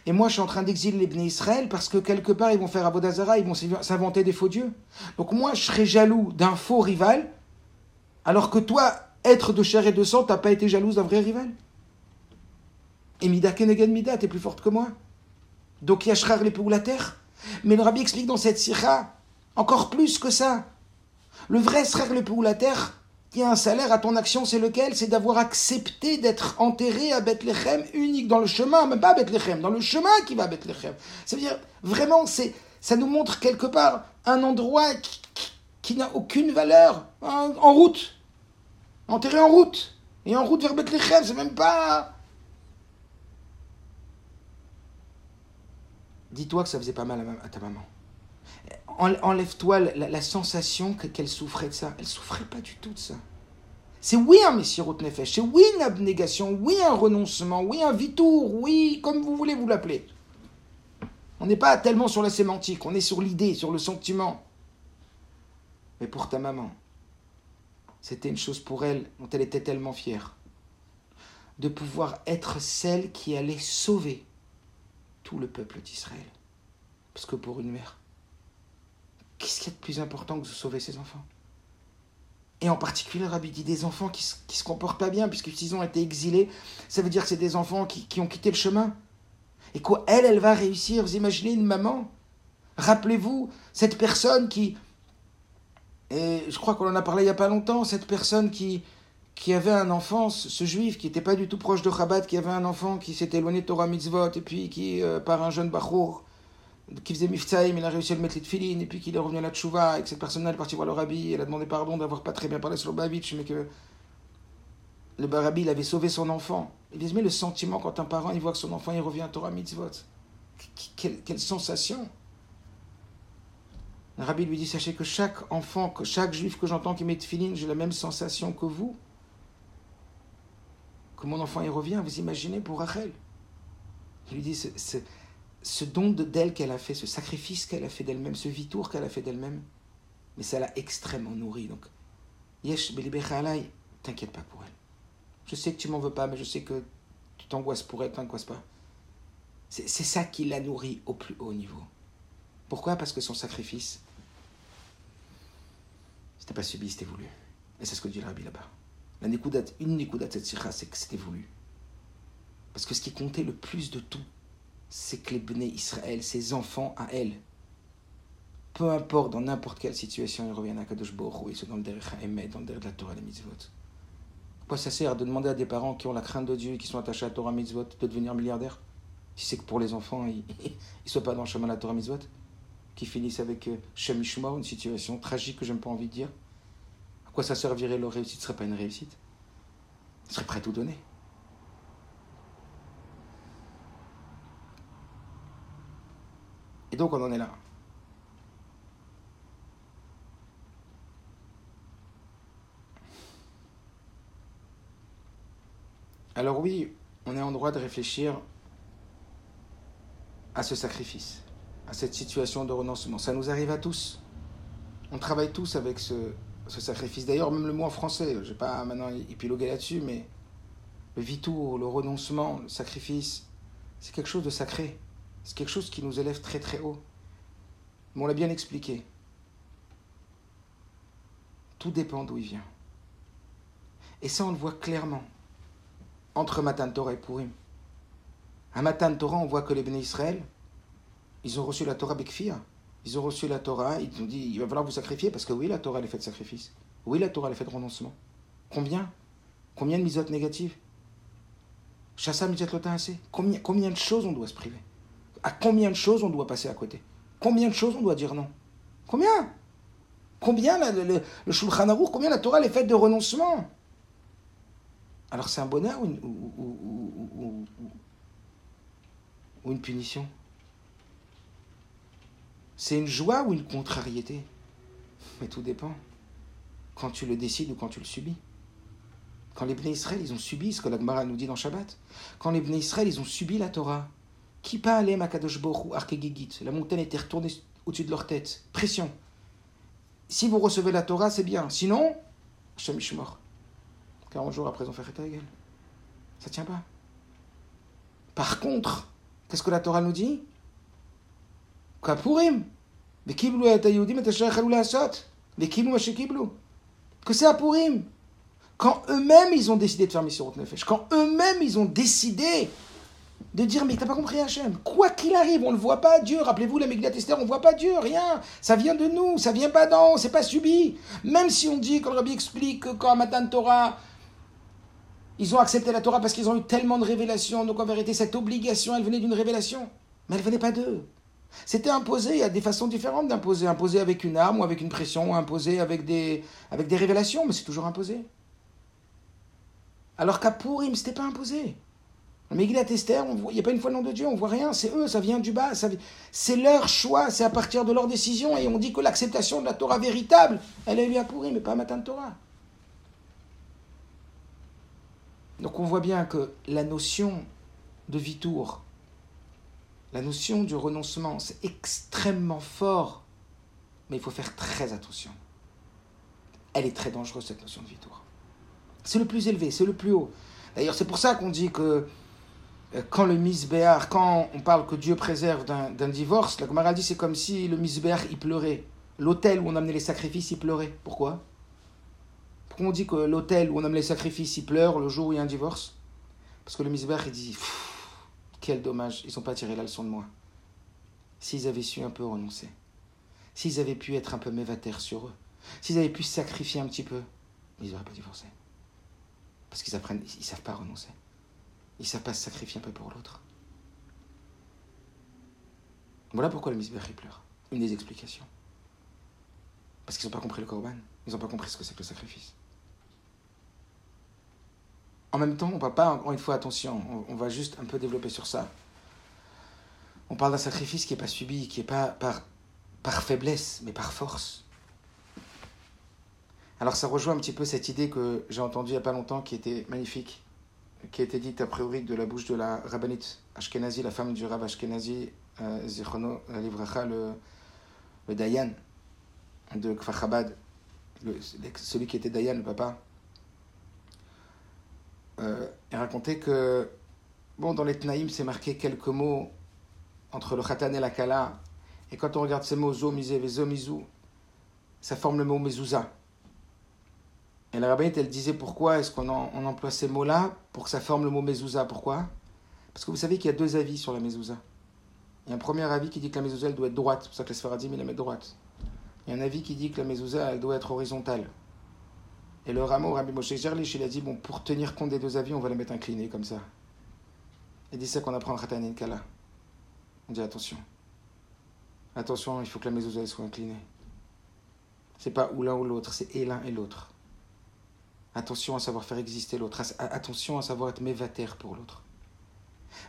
Et moi, je suis en train d'exiler les Bnei Israël parce que quelque part, ils vont faire Avodazara, ils vont s'inventer des faux dieux. Donc moi, je serais jaloux d'un faux rival, alors que toi, être de chair et de sang, t'as pas été jalouse d'un vrai rival. Et Mida Kenegen Mida, t'es plus forte que moi. Donc Yashrar les la terre. Mais le rabbi explique dans cette sira encore plus que ça. Le vrai Srar le la terre, un salaire à ton action, c'est lequel? C'est d'avoir accepté d'être enterré à Bethléem unique, dans le chemin, même pas à Bethléem, dans le chemin qui va à Bethléem. Ça veut dire, vraiment, c'est, ça nous montre quelque part un endroit qui, n'a aucune valeur, en, route. Enterré en route. Et en route vers Bethléem, c'est même pas... Dis-toi que ça faisait pas mal à ta maman enlève-toi la, sensation qu'elle souffrait de ça. Elle souffrait pas du tout de ça. C'est oui un Messirot Nefesh, c'est oui une abnégation, oui un renoncement, oui un vitour, oui, comme vous voulez vous l'appeler. On n'est pas tellement sur la sémantique, on est sur l'idée, sur le sentiment. Mais pour ta maman, c'était une chose pour elle dont elle était tellement fière. De pouvoir être celle qui allait sauver tout le peuple d'Israël. Parce que pour une mère, Qu'est-ce qu'il y a de plus important que de sauver ses enfants? Et en particulier, Rabbi dit des enfants qui, qui se comportent pas bien, puisque s'ils ont été exilés, ça veut dire que c'est des enfants qui, qui ont quitté le chemin. Et quoi, elle, elle va réussir. Vous imaginez une maman? Rappelez-vous, cette personne qui. Et je crois qu'on en a parlé il n'y a pas longtemps, cette personne qui, qui avait un enfant, ce juif qui n'était pas du tout proche de Chabad, qui avait un enfant qui s'était éloigné de Torah Mitzvot, et puis qui, euh, par un jeune Bachour, qui faisait Miftaïm, il a réussi à le mettre les tfilines, et puis qu'il est revenu à la tchouva, et que cette personne-là est partie voir le rabbi, elle a demandé pardon d'avoir pas très bien parlé sur le Babitch, mais que le rabbi il avait sauvé son enfant. Il dit, mais le sentiment quand un parent il voit que son enfant il revient à Torah Mitzvot, quelle, quelle sensation Le rabbi lui dit, sachez que chaque enfant, que chaque juif que j'entends qui met tfilines, j'ai la même sensation que vous. Que mon enfant il revient, vous imaginez pour Rachel. Il lui dit, c'est ce don d'elle qu'elle a fait, ce sacrifice qu'elle a fait d'elle-même, ce vitour qu'elle a fait d'elle-même, mais ça l'a extrêmement nourrie. Donc, Yesh t'inquiète pas pour elle. Je sais que tu m'en veux pas, mais je sais que tu t'angoisses pour elle, t'angoisses pas. C'est ça qui l'a nourrie au plus haut niveau. Pourquoi? Parce que son sacrifice, c'était pas subi, c'était voulu. Et c'est ce que dit le rabbi là-bas. La une nikudat cette c'est que c'était voulu. Parce que ce qui comptait le plus de tout, c'est que les Bnei Israël, ses enfants à elle, peu importe dans n'importe quelle situation, ils reviennent à Kadosh Baruch ils sont dans le derrière dans le derrière de la Torah et les mitzvot. Pourquoi ça sert de demander à des parents qui ont la crainte de Dieu et qui sont attachés à la Torah mitzvot de devenir milliardaires? Si c'est que pour les enfants, ils [laughs] ne soient pas dans le chemin de la Torah mitzvot, qui finissent avec euh, Shem une situation tragique que j'aime pas envie de dire. À quoi ça servirait leur réussite? Ce serait pas une réussite Ils seraient prêts à tout donner. Et donc on en est là. Alors oui, on est en droit de réfléchir à ce sacrifice, à cette situation de renoncement. Ça nous arrive à tous. On travaille tous avec ce, sacrifice. D'ailleurs, même le mot en français, je ne vais pas maintenant épiloguer là-dessus, mais le vitour, le renoncement, le sacrifice, c'est quelque chose de sacré. C'est quelque chose qui nous élève très très haut. Mais on l'a bien expliqué. Tout dépend d'où il vient. Et ça, on le voit clairement. entre Matan Torah et Purim. À Matan Torah, on voit que les bénis Israël, ils ont reçu la Torah Bekfia. Ils ont reçu la Torah, ils ont dit il va falloir vous sacrifier parce que oui, la Torah elle est faite de sacrifice. Oui, la Torah elle est faite de renoncement. Combien? Combien de misotes négatives? Chassa assez. Combien, combien de choses on doit se priver? À combien de choses on doit passer à côté? Combien de choses on doit dire non? Combien? Combien le, le, combien la Torah est faite de renoncement Alors c'est un bonheur ou une, une punition? C'est une joie ou une contrariété? Mais tout dépend. Quand tu le décides ou quand tu le subis. Quand les Bnei Israël, ils ont subi ce que la Gemara nous dit dans Shabbat. Quand les Bnei Israël, ils ont subi la Torah. Aller Makadosh ou Arkegigit La montagne était retournée au-dessus de leur tête. Pression. Si vous recevez la Torah, c'est bien. Sinon, Hashem mort. 40 jours après, ont fait ta gueule. Ça tient pas. Par contre, qu'est-ce que la Torah nous dit? Kapurim. Que c'est à Purim quand eux-mêmes ils ont décidé de faire Mission Nefesh, quand eux-mêmes ils ont décidé de dire mais t'as pas compris Hachem, quoi qu'il arrive, on ne voit pas Dieu, rappelez-vous la Megillat Esther, on ne voit pas Dieu, rien, ça vient de nous, ça vient pas d'en, c'est pas subi. Même si on dit, quand le Rabbi explique que quand Matan Torah, ils ont accepté la Torah parce qu'ils ont eu tellement de révélations, donc en vérité cette obligation, elle venait d'une révélation, mais elle venait pas d'eux. C'était imposé, il y a des façons différentes d'imposer, imposer avec une arme ou avec une pression, ou imposer avec des, avec des révélations, mais c'est toujours imposé. Alors qu'à Purim, c'était pas imposé. Mais il Esther, il n'y a pas une fois le nom de Dieu, on voit rien, c'est eux, ça vient du bas, c'est leur choix, c'est à partir de leur décision, et on dit que l'acceptation de la Torah véritable, elle est lieu à Purim, mais pas à Matan Torah. Donc on voit bien que la notion de vitour, la notion du renoncement, c'est extrêmement fort, mais il faut faire très attention. Elle est très dangereuse, cette notion de vitour. C'est le plus élevé, c'est le plus haut. D'ailleurs, c'est pour ça qu'on dit que quand le misbéar, quand on parle que Dieu préserve d'un divorce, la Gemara dit c'est comme si le misbéar il pleurait. L'hôtel où on amenait les sacrifices, il pleurait. Pourquoi? Pourquoi on dit que l'hôtel où on amenait les sacrifices, il pleure le jour où il y a un divorce? Parce que le misbéar il dit quel dommage, ils n'ont pas tiré la leçon de moi. S'ils avaient su un peu renoncer, s'ils avaient pu être un peu mévatères sur eux, s'ils avaient pu sacrifier un petit peu, ils n'auraient pas divorcé. Parce qu'ils apprennent, ils savent pas renoncer. Ils savent pas se sacrifier un peu pour l'autre. Voilà pourquoi le misbéchi pleure. Une des explications. Parce qu'ils n'ont pas compris le korban. Ils n'ont pas compris ce que c'est que le sacrifice. En même temps, on ne parle pas, encore une fois, attention, on, va juste un peu développer sur ça. On parle d'un sacrifice qui n'est pas subi, qui n'est pas par, par faiblesse, mais par force. Alors ça rejoint un petit peu cette idée que j'ai entendue il n'y a pas longtemps qui était magnifique, qui a été dite a priori de la bouche de la rabbinite Ashkenazi, la femme du rabbin Ashkenazi, euh, Zichrono Livracha, le, le Dayan de Kfar celui qui était Dayan, le papa. Euh, il racontait que, bon, dans les Tnaïm, c'est marqué quelques mots entre le Khatan et la Kala, et quand on regarde ces mots, Zo, Mizou, ça forme le mot Mezouza. Et la rabbinite, elle disait pourquoi est-ce qu'on emploie ces mots-là pour que ça forme le mot mezouza? Pourquoi? Parce que vous savez qu'il y a deux avis sur la mezouza. Il y a un premier avis qui dit que la mezouza, elle doit être droite. C'est pour ça que les sfaradim, ils la mettent droite. Il y a un avis qui dit que la mezouza, elle doit être horizontale. Et le rameau, Rabbi Moshe Gerlich, il a dit, bon, pour tenir compte des deux avis, on va la mettre inclinée comme ça. Et dit ça qu'on apprend à Khatan Kala. On dit attention. Attention, il faut que la mezouza soit inclinée. C'est pas ou l'un ou l'autre, c'est et l'un et l'autre. Attention à savoir faire exister l'autre. Attention à savoir être mévater pour l'autre.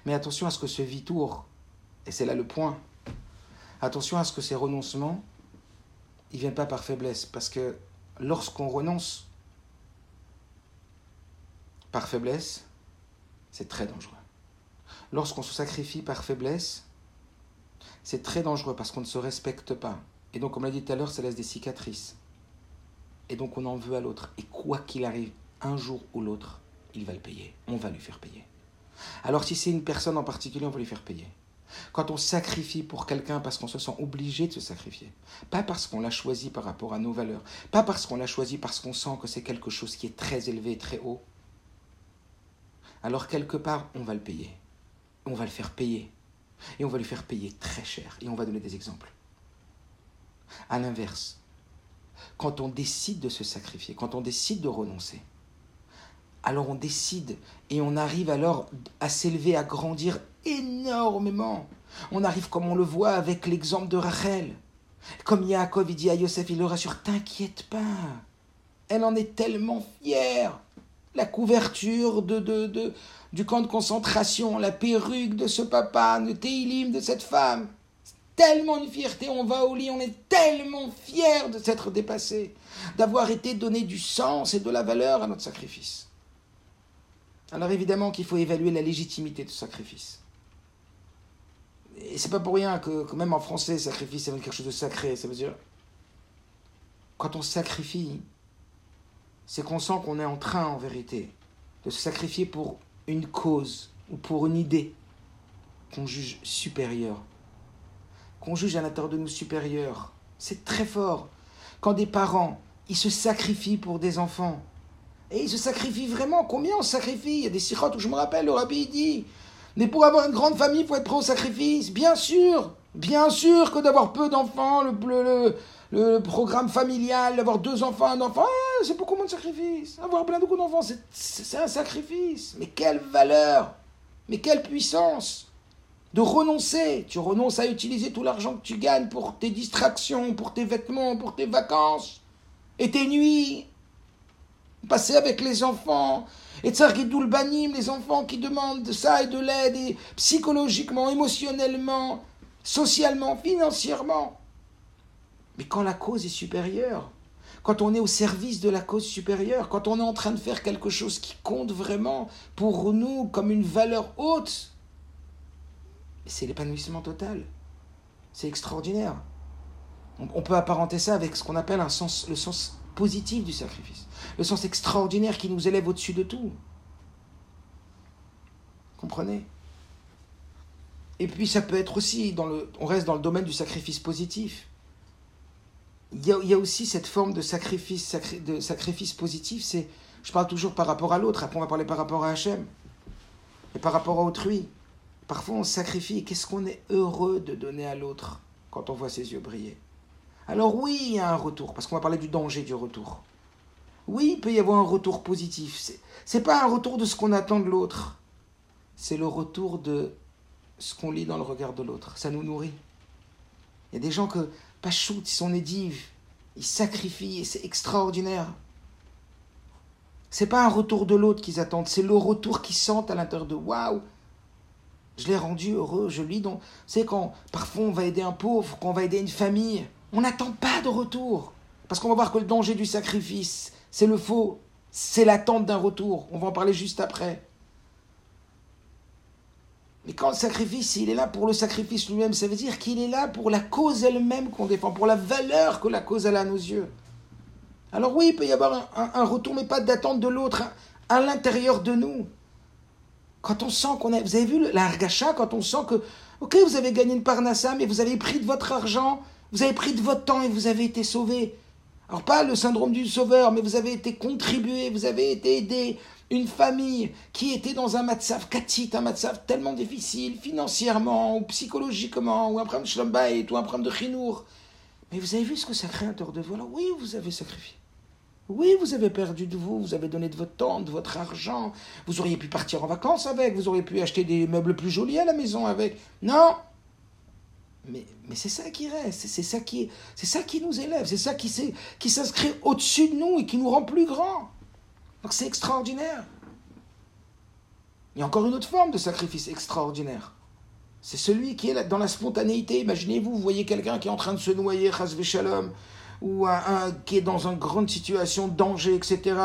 Mais attention à ce que ce vitour, et c'est là le point, attention à ce que ces renoncements, ils ne viennent pas par faiblesse. Parce que lorsqu'on renonce par faiblesse, c'est très dangereux. Lorsqu'on se sacrifie par faiblesse, c'est très dangereux parce qu'on ne se respecte pas. Et donc, comme l'a dit tout à l'heure, ça laisse des cicatrices. Et donc on en veut à l'autre. Et quoi qu'il arrive, un jour ou l'autre, il va le payer. On va lui faire payer. Alors si c'est une personne en particulier, on va lui faire payer. Quand on sacrifie pour quelqu'un parce qu'on se sent obligé de se sacrifier, pas parce qu'on l'a choisi par rapport à nos valeurs, pas parce qu'on l'a choisi parce qu'on sent que c'est quelque chose qui est très élevé, très haut, alors quelque part, on va le payer. On va le faire payer. Et on va lui faire payer très cher. Et on va donner des exemples. À l'inverse, quand on décide de se sacrifier, quand on décide de renoncer, alors on décide et on arrive alors à s'élever, à grandir énormément. On arrive comme on le voit avec l'exemple de Rachel. Comme Yaakov, dit à Yosef, il le rassure, t'inquiète pas. Elle en est tellement fière. La couverture de, de, de, du camp de concentration, la perruque de ce papa, le téilim de cette femme. Tellement une fierté, on va au lit, on est tellement fiers de s'être dépassé, d'avoir été donné du sens et de la valeur à notre sacrifice. Alors évidemment qu'il faut évaluer la légitimité de ce sacrifice. Et c'est pas pour rien que, même en français, sacrifice, ça veut quelque chose de sacré. Ça veut dire, quand on sacrifie, c'est qu'on sent qu'on est en train, en vérité, de se sacrifier pour une cause ou pour une idée qu'on juge supérieure, qu'on juge à l'intérieur de nous supérieure. C'est très fort. Quand des parents, ils se sacrifient pour des enfants, et ils se sacrifient vraiment. Combien on sacrifie? Il y a des sirotes où je me rappelle, le rabbi dit Mais pour avoir une grande famille, il faut être prêt au sacrifice. Bien sûr Bien sûr que d'avoir peu d'enfants, le, programme familial, d'avoir deux enfants, un enfant, ah, c'est beaucoup moins de sacrifice. Avoir plein de d'enfants, c'est un sacrifice. Mais quelle valeur Mais quelle puissance de renoncer. Tu renonces à utiliser tout l'argent que tu gagnes pour tes distractions, pour tes vêtements, pour tes vacances et tes nuits passer avec les enfants, et Tsargidoul Banim, les enfants qui demandent de ça et de l'aide, et psychologiquement, émotionnellement, socialement, financièrement. Mais quand la cause est supérieure, quand on est au service de la cause supérieure, quand on est en train de faire quelque chose qui compte vraiment pour nous comme une valeur haute, c'est l'épanouissement total. C'est extraordinaire. On peut apparenter ça avec ce qu'on appelle le sens positif du sacrifice, le sens extraordinaire qui nous élève au-dessus de tout. Comprenez? Et puis ça peut être aussi, dans le, on reste dans le domaine du sacrifice positif. Il y a, il y a aussi cette forme de sacrifice, de sacrifice positif, c'est, je parle toujours par rapport à l'autre, après on va parler par rapport à Hachem, et par rapport à autrui. Parfois on sacrifie, qu'est-ce qu'on est heureux de donner à l'autre quand on voit ses yeux briller alors oui, il y a un retour, parce qu'on va parler du danger du retour. Oui, il peut y avoir un retour positif. C'est pas un retour de ce qu'on attend de l'autre. C'est le retour de ce qu'on lit dans le regard de l'autre. Ça nous nourrit. Il y a des gens que, pas ils sont édives. Ils sacrifient et c'est extraordinaire. C'est pas un retour de l'autre qu'ils attendent, c'est le retour qu'ils sentent à l'intérieur de waouh, je l'ai rendu heureux, je lis donc. C'est quand parfois on va aider un pauvre, qu'on va aider une famille. On n'attend pas de retour. Parce qu'on va voir que le danger du sacrifice, c'est le faux, c'est l'attente d'un retour. On va en parler juste après. Mais quand le sacrifice, il est là pour le sacrifice lui-même, ça veut dire qu'il est là pour la cause elle-même qu'on défend, pour la valeur que la cause a à nos yeux. Alors oui, il peut y avoir un, retour, mais pas d'attente de l'autre, à, l'intérieur de nous. Quand on sent qu'on a... Vous avez vu l'argacha, quand on sent que, ok, vous avez gagné une parnassa, mais vous avez pris de votre argent vous avez pris de votre temps et vous avez été sauvé. Alors pas le syndrome du sauveur, mais vous avez été contribué, vous avez été aidé. Une famille qui était dans un matzav katit, un matzav tellement difficile, financièrement ou psychologiquement, ou un problème de shlambait, ou un problème de chinour. Mais vous avez vu ce que ça crée à de vous Alors oui, vous avez sacrifié. Oui, vous avez perdu de vous, vous avez donné de votre temps, de votre argent. Vous auriez pu partir en vacances avec, vous auriez pu acheter des meubles plus jolis à la maison avec. Non, mais, c'est ça qui reste, c'est ça qui, c'est ça qui nous élève, c'est ça qui, qui s'inscrit au-dessus de nous et qui nous rend plus grands. Donc c'est extraordinaire. Il y a encore une autre forme de sacrifice extraordinaire. C'est celui qui est dans la spontanéité. Imaginez-vous, vous voyez quelqu'un qui est en train de se noyer, shalom, ou un, qui est dans une grande situation danger, etc.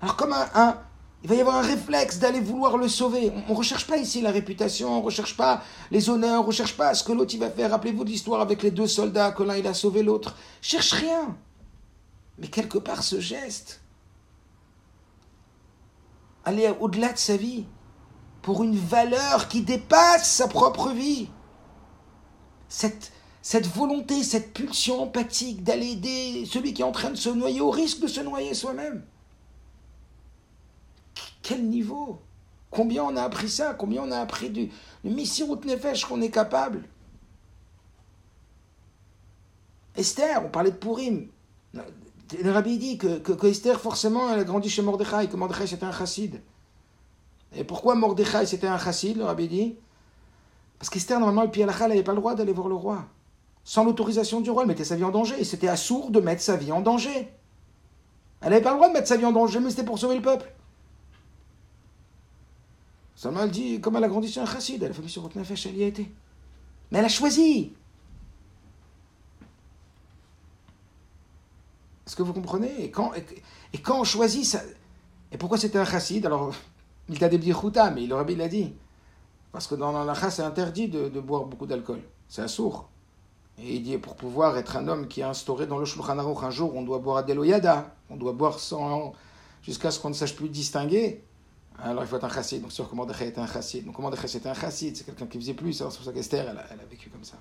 Alors comme un, il va y avoir un réflexe d'aller vouloir le sauver. On ne recherche pas ici la réputation, on ne recherche pas les honneurs, on ne recherche pas ce que l'autre va faire. Rappelez-vous de l'histoire avec les deux soldats, que l'un il a sauvé l'autre. Cherche rien. Mais quelque part ce geste, aller au-delà de sa vie, pour une valeur qui dépasse sa propre vie. Cette, cette volonté, cette pulsion empathique d'aller aider celui qui est en train de se noyer au risque de se noyer soi-même. Quel niveau? Combien on a appris ça? Combien on a appris du, du Missirut Nefesh qu'on est capable? Esther, on parlait de Purim. Le rabbi dit que, que, Esther, forcément, elle a grandi chez Mordechai, que Mordechai c'était un chassid. Et pourquoi Mordechai c'était un chassid, le rabbi dit? Parce qu'Esther, normalement, le elle n'avait pas le droit d'aller voir le roi. Sans l'autorisation du roi, elle mettait sa vie en danger. Et c'était assourd de mettre sa vie en danger. Elle n'avait pas le droit de mettre sa vie en danger, mais c'était pour sauver le peuple. Seulement, elle dit, comme elle a grandi sur un chassid, elle a fait sur elle y a été. Mais elle a choisi. Est-ce que vous comprenez? Et quand, on choisit ça. Et pourquoi c'était un chassid? Alors, il t'a chouta, mais il aurait bien dit. Parce que dans la c'est interdit de, boire beaucoup d'alcool. C'est un sourd. Et il dit, pour pouvoir être un homme qui a instauré dans le Shulchan Aruch, un jour, on doit boire à Deloyada. On doit boire sans, jusqu'à ce qu'on ne sache plus distinguer. Alors il faut être un chassid. Donc, sûr que Mordechai était un chassid. Donc, Mordechai c'était un chassid. C'est quelqu'un qui faisait plus. C'est pour ça qu'Esther, elle, a vécu comme ça.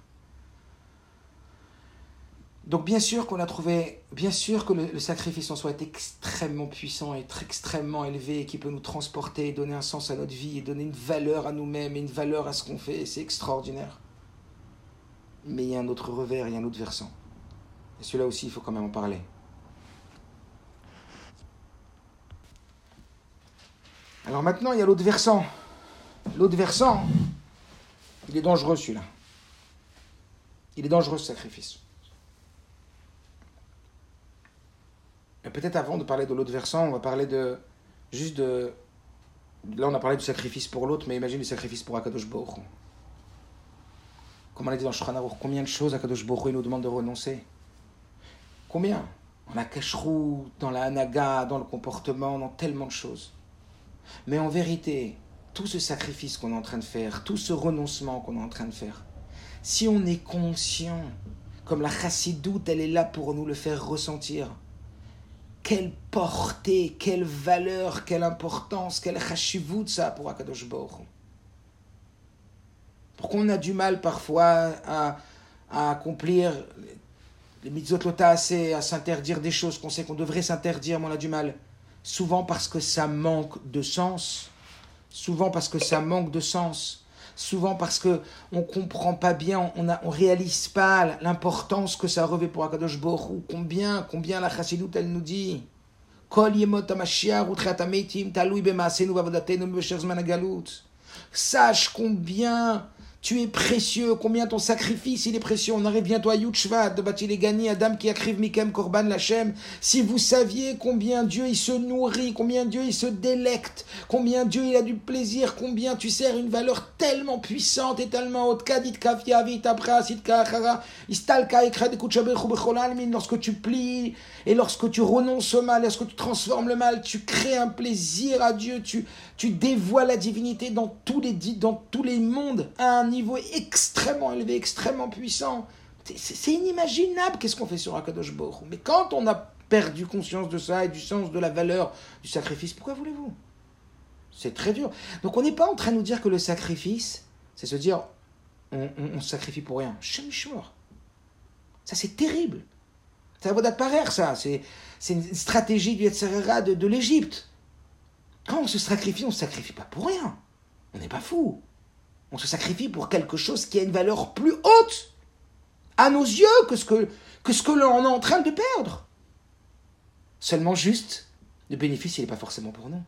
Donc bien sûr qu'on a trouvé, bien sûr que le, sacrifice en soi est extrêmement puissant, est extrêmement élevé, qui peut nous transporter, donner un sens à notre vie, et donner une valeur à nous-mêmes et une valeur à ce qu'on fait, c'est extraordinaire. Mais il y a un autre revers, il y a un autre versant. Et celui-là aussi, il faut quand même en parler. Alors maintenant, il y a l'autre versant. L'autre versant, il est dangereux celui-là. Il est dangereux ce sacrifice. peut-être avant de parler de l'autre versant, on va parler de juste de. Là, on a parlé du sacrifice pour l'autre, mais imagine le sacrifice pour Akadosh Baruch. Comme on a dit dans combien de choses Akadosh Baruch nous demande de renoncer? Combien? Dans la cacherou, dans la hanaga, dans le comportement, dans tellement de choses. Mais en vérité, tout ce sacrifice qu'on est en train de faire, tout ce renoncement qu'on est en train de faire, si on est conscient, comme la chassidoute, elle est là pour nous le faire ressentir, quelle portée, quelle valeur, quelle importance, quelle chashivut ça pour Akadosh Baruch Pourquoi on a du mal parfois à, accomplir les mitzvot assez, à s'interdire des choses qu'on sait qu'on devrait s'interdire, mais on a du mal. Souvent parce que ça manque de sens. Souvent parce que ça manque de sens souvent parce que on comprend pas bien, on ne on réalise pas l'importance que ça revêt pour Akadosh Baruch ou combien, combien la chassidoute elle nous dit. Sache combien tu es précieux, combien ton sacrifice il est précieux. On arrive bientôt à Yutshvat de Batil Gani, Adam qui écrive Mikem Korban Lachem. Si vous saviez combien Dieu il se nourrit, combien Dieu il se délecte, combien Dieu il a du plaisir, combien tu sers une valeur tellement puissante et tellement haute. Lorsque tu plies et lorsque tu renonces au mal, lorsque tu transformes le mal, tu crées un plaisir à Dieu, tu, tu dévoiles la divinité dans tous les, dans tous les mondes niveau extrêmement élevé, extrêmement puissant. C'est inimaginable qu'est-ce qu'on fait sur Akadosh Baruch Mais quand on a perdu conscience de ça et du sens de la valeur du sacrifice, pourquoi voulez-vous? C'est très dur. Donc on n'est pas en train de nous dire que le sacrifice, c'est se dire on, on, sacrifie pour rien. Ça c'est terrible. Ça va d'apparaître ça. C'est une stratégie du Yetzirah de, de l'Égypte. Quand on se sacrifie, on ne se sacrifie pas pour rien. On n'est pas fou. On se sacrifie pour quelque chose qui a une valeur plus haute à nos yeux que ce que, l'on est en train de perdre. Seulement juste, le bénéfice, il n'est pas forcément pour nous.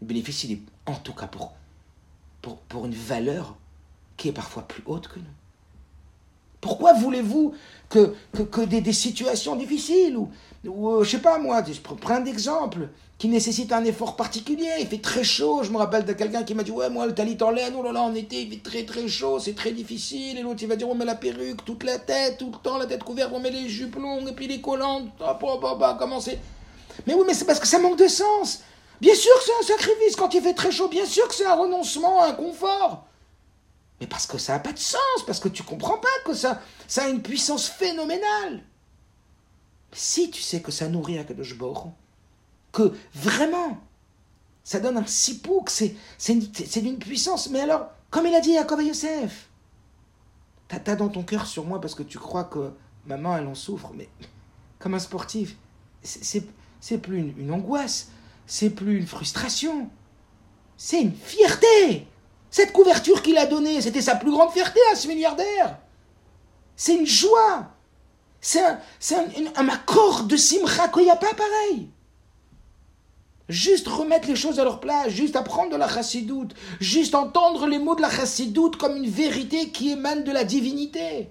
Le bénéfice, il est en tout cas pour, pour, pour une valeur qui est parfois plus haute que nous. Pourquoi voulez-vous que, que, des, situations difficiles ou, ou euh, je sais pas moi, je prends un exemple qui nécessite un effort particulier, il fait très chaud, je me rappelle de quelqu'un qui m'a dit ouais moi le talit en laine, oh là là en été il fait très très chaud, c'est très difficile, et l'autre il va dire on met la perruque, toute la tête, tout le temps la tête couverte, on met les jupes longues et puis les collantes, hop hop hop, comment c'est? Mais oui mais c'est parce que ça manque de sens. Bien sûr que c'est un sacrifice. Quand il fait très chaud, bien sûr que c'est un renoncement, un confort mais parce que ça n'a pas de sens, parce que tu comprends pas que ça, ça a une puissance phénoménale. si tu sais que ça nourrit Akadosh Baruch que vraiment, ça donne un sipou, que c'est, c'est, d'une puissance. Mais alors, comme il a dit à Yosef, t'as, dans ton cœur sur moi parce que tu crois que maman, elle en souffre, mais comme un sportif, c'est, c'est, plus une angoisse, c'est plus une frustration, c'est une fierté. Cette couverture qu'il a donnée, c'était sa plus grande fierté à ce milliardaire. C'est une joie. C'est un, un, accord de simcha qu'il n'y a pas pareil. Juste remettre les choses à leur place, juste apprendre de la chassidoute, juste entendre les mots de la chassidoute comme une vérité qui émane de la divinité.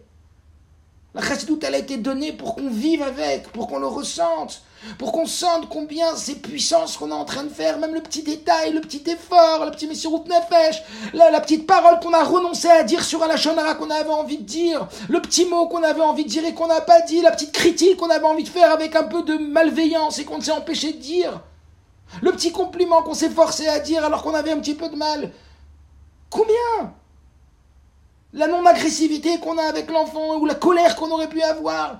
La chassidoute, elle a été donnée pour qu'on vive avec, pour qu'on le ressente, pour qu'on sente combien c'est puissant ce qu'on est en train de faire, même le petit détail, le petit effort, le petit Messirut Nefesh, la, la petite parole qu'on a renoncé à dire sur Alachonara qu'on avait envie de dire, le petit mot qu'on avait envie de dire et qu'on n'a pas dit, la petite critique qu'on avait envie de faire avec un peu de malveillance et qu'on s'est empêché de dire. Le petit compliment qu'on s'est forcé à dire alors qu'on avait un petit peu de mal. Combien? La non-agressivité qu'on a avec l'enfant ou la colère qu'on aurait pu avoir.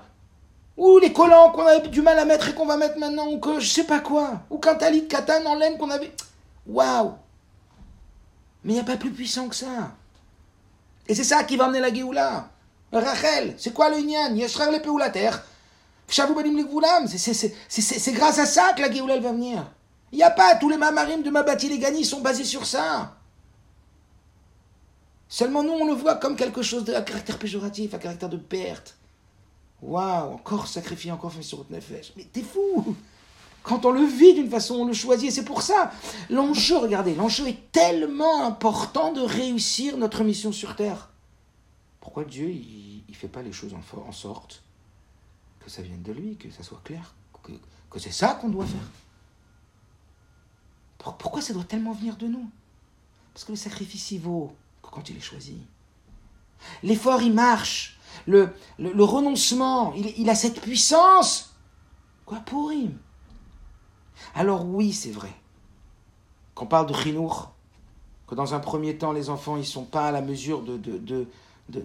Ou les collants qu'on avait du mal à mettre et qu'on va mettre maintenant. Ou que je sais pas quoi. Ou qu'un talit katane en laine qu'on avait. Waouh Mais il n'y a pas plus puissant que ça. Et c'est ça qui va amener la Géoula. Rachel, c'est quoi le Inyan Yeshrar l'épée ou la terre c'est grâce à ça que la Géoula va venir. Il n'y a pas, tous les mamarim de Mabati les Gani sont basés sur ça. Seulement nous, on le voit comme quelque chose de à caractère péjoratif, à caractère de perte. Waouh, encore sacrifié, encore fait sur Nefesh. Mais t'es fou Quand on le vit d'une façon, on le choisit. C'est pour ça, l'enjeu, regardez, l'enjeu est tellement important de réussir notre mission sur Terre. Pourquoi Dieu, il ne fait pas les choses en, en, sorte que ça vienne de lui, que ça soit clair, que, que c'est ça qu'on doit faire? Pourquoi ça doit tellement venir de nous? Parce que le sacrifice, il vaut quand il est choisi. L'effort, il marche. Le, le, renoncement, il, a cette puissance. Quoi pour him? Alors oui, c'est vrai. Qu'on parle de chinour, que dans un premier temps, les enfants, ils ne sont pas à la mesure de, de, de, de,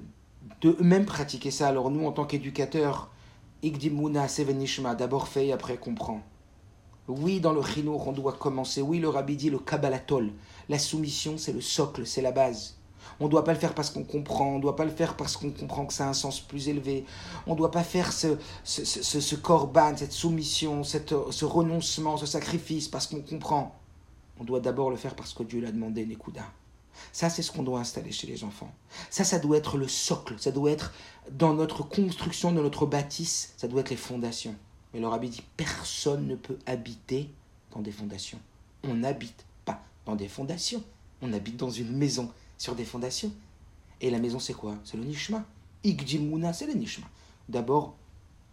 eux-mêmes pratiquer ça. Alors nous, en tant qu'éducateurs, Igdimuna Sevenishma, d'abord fait après comprend. Oui, dans le chinour, on doit commencer. Oui, le rabbi dit le kabbalatol. La soumission, c'est le socle, c'est la base. On ne doit pas le faire parce qu'on comprend, on ne doit pas le faire parce qu'on comprend que ça a un sens plus élevé. On ne doit pas faire ce, ce, ce, ce korban, cette soumission, cette, ce renoncement, ce sacrifice parce qu'on comprend. On doit d'abord le faire parce que Dieu l'a demandé, Nekuda. Ça, c'est ce qu'on doit installer chez les enfants. Ça, ça doit être le socle. Ça doit être dans notre construction, dans notre bâtisse, ça doit être les fondations. Mais le rabbi dit personne ne peut habiter dans des fondations. On n'habite pas dans des fondations. On habite dans une maison sur des fondations. Et la maison, c'est quoi? C'est le nishma. Igdimuna, c'est le nishma. D'abord,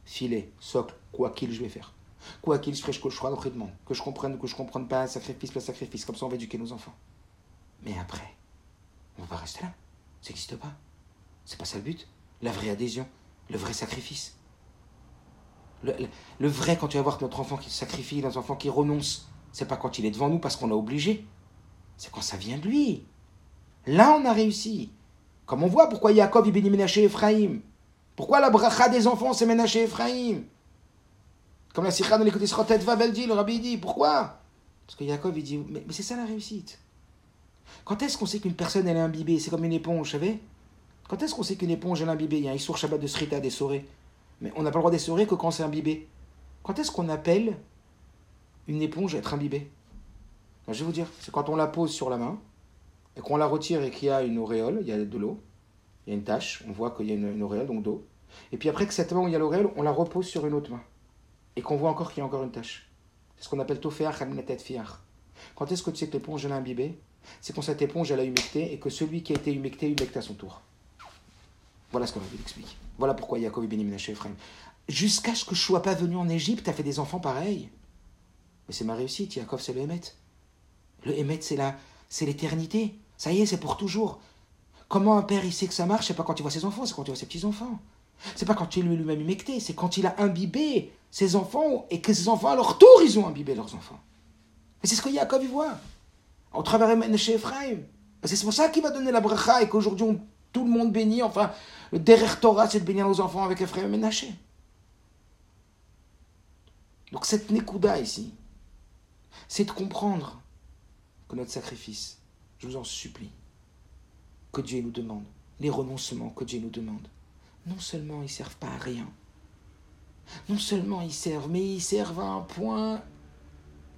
filet, socle, quoi qu'il je vais faire. Quoi qu'il je ferai, que je sois demande. Que je comprenne ou que je ne comprenne pas, sacrifice, pas sacrifice. Comme ça, on va éduquer nos enfants. Mais après, on va rester là. Ça n'existe pas. C'est pas ça le but. La vraie adhésion, le vrai sacrifice. Le, vrai, quand tu vas voir notre enfant qui se sacrifie, notre enfant qui renonce, c'est pas quand il est devant nous parce qu'on l'a obligé. C'est quand ça vient de lui. Là, on a réussi. Comme on voit pourquoi Yaakov il bénit Ménaché Ephraim. Pourquoi la bracha des enfants c'est Ménaché Ephraim? Comme la sikha de l'écoute Srotet Vavel dit, le rabbi dit. Pourquoi? Parce que Yaakov il dit Mais, c'est ça la réussite. Quand est-ce qu'on sait qu'une personne elle est imbibée? C'est comme une éponge, vous savez? Quand est-ce qu'on sait qu'une éponge elle est imbibée? Il y a un Issour Shabbat de Srita des Sorés. Mais on n'a pas le droit d'essorer que quand c'est imbibé. Quand est-ce qu'on appelle une éponge être imbibée? Je vais vous dire, c'est quand on la pose sur la main et qu'on la retire et qu'il y a une auréole, il y a de l'eau, il y a une tache, on voit qu'il y a une, auréole, donc d'eau. Et puis après que cette main où il y a l'auréole, on la repose sur une autre main et qu'on voit encore qu'il y a encore une tache. C'est ce qu'on appelle toféach tête fiar. Quand est-ce que tu sais que l'éponge est imbibée C'est quand cette éponge elle a humecté et que celui qui a été humecté humecte à son tour. Voilà ce qu'on veut expliquer. Voilà pourquoi Yaakov est béni Ephraim. Jusqu'à ce que je sois pas venu en Égypte, tu as fait des enfants pareils. Mais c'est ma réussite, Yaakov, c'est le Hémet. Le Hémet, c'est la, c'est l'éternité. Ça y est, c'est pour toujours. Comment un père, il sait que ça marche C'est pas quand il voit ses enfants, c'est quand il voit ses petits-enfants. C'est pas quand il lui-même humecté, c'est quand il a imbibé ses enfants et que ses enfants, à leur tour, ils ont imbibé leurs enfants. Et c'est ce que Yaakov y voit. Au travers chez Ephraim. C'est pour ça qu'il va donner la bracha et qu'aujourd'hui, tout le monde bénit. Enfin, le derrière Torah, c'est de bénir nos enfants avec Ephraim et Ménaché. Donc cette Nekuda ici, c'est de comprendre que notre sacrifice, je vous en supplie, que Dieu nous demande, les renoncements que Dieu nous demande, non seulement ils servent pas à rien, non seulement ils servent, mais ils servent à un point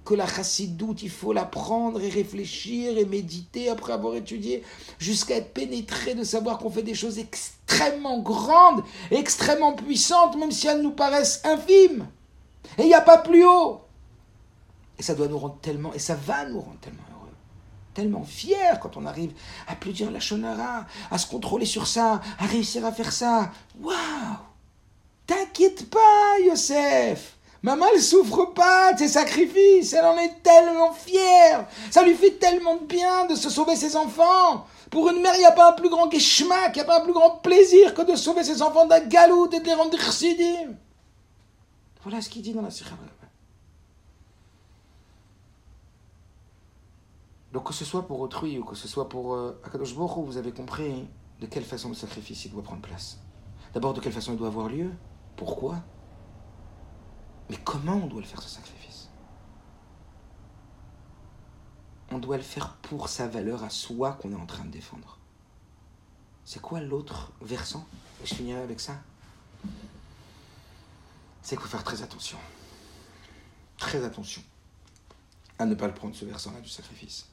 que la chassidoute, il faut l'apprendre et réfléchir et méditer après avoir étudié, jusqu'à être pénétré de savoir qu'on fait des choses extrêmement grandes, extrêmement puissantes, même si elles nous paraissent infimes. Et il n'y a pas plus haut. Et ça doit nous rendre tellement, et ça va nous rendre tellement tellement fiers quand on arrive à plus dire la shonara, à se contrôler sur ça, à réussir à faire ça. Waouh T'inquiète pas, Yosef Maman, elle souffre pas de ses sacrifices, elle en est tellement fière. Ça lui fait tellement de bien de se sauver ses enfants. Pour une mère, il n'y a pas un plus grand geschmack, il n'y a pas un plus grand plaisir que de sauver ses enfants d'un galop et de les rendre chassidim. Voilà ce qu'il dit dans la Sikha Donc que ce soit pour autrui ou que ce soit pour euh, Akadosh vous avez compris de quelle façon le sacrifice doit prendre place. D'abord, de quelle façon il doit avoir lieu. Pourquoi? Mais comment on doit le faire ce sacrifice? On doit le faire pour sa valeur à soi qu'on est en train de défendre. C'est quoi l'autre versant? Et je finirai avec ça. C'est qu'il faut faire très attention. Très attention à ne pas le prendre ce versant-là du sacrifice.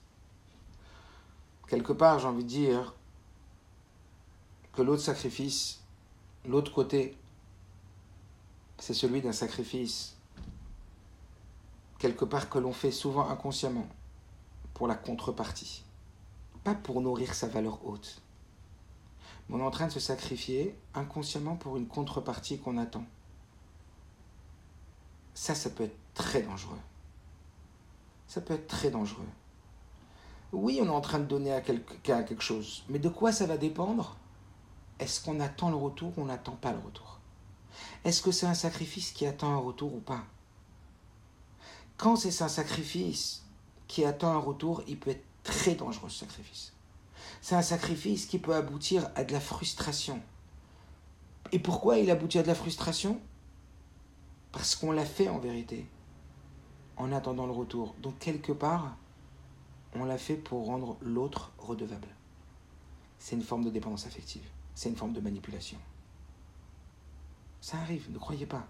Quelque part, j'ai envie de dire que l'autre sacrifice, l'autre côté, c'est celui d'un sacrifice, quelque part que l'on fait souvent inconsciemment, pour la contrepartie, pas pour nourrir sa valeur haute. Mais on est en train de se sacrifier inconsciemment pour une contrepartie qu'on attend. Ça, ça peut être très dangereux. Ça peut être très dangereux. Oui, on est en train de donner à quelque chose, mais de quoi ça va dépendre? Est-ce qu'on attend le retour ou on n'attend pas le retour? Est-ce que c'est un sacrifice qui attend un retour ou pas? Quand c'est un sacrifice qui attend un retour, il peut être très dangereux ce sacrifice. C'est un sacrifice qui peut aboutir à de la frustration. Et pourquoi il aboutit à de la frustration? Parce qu'on l'a fait en vérité, en attendant le retour. Donc quelque part, on l'a fait pour rendre l'autre redevable. C'est une forme de dépendance affective. C'est une forme de manipulation. Ça arrive, ne croyez pas.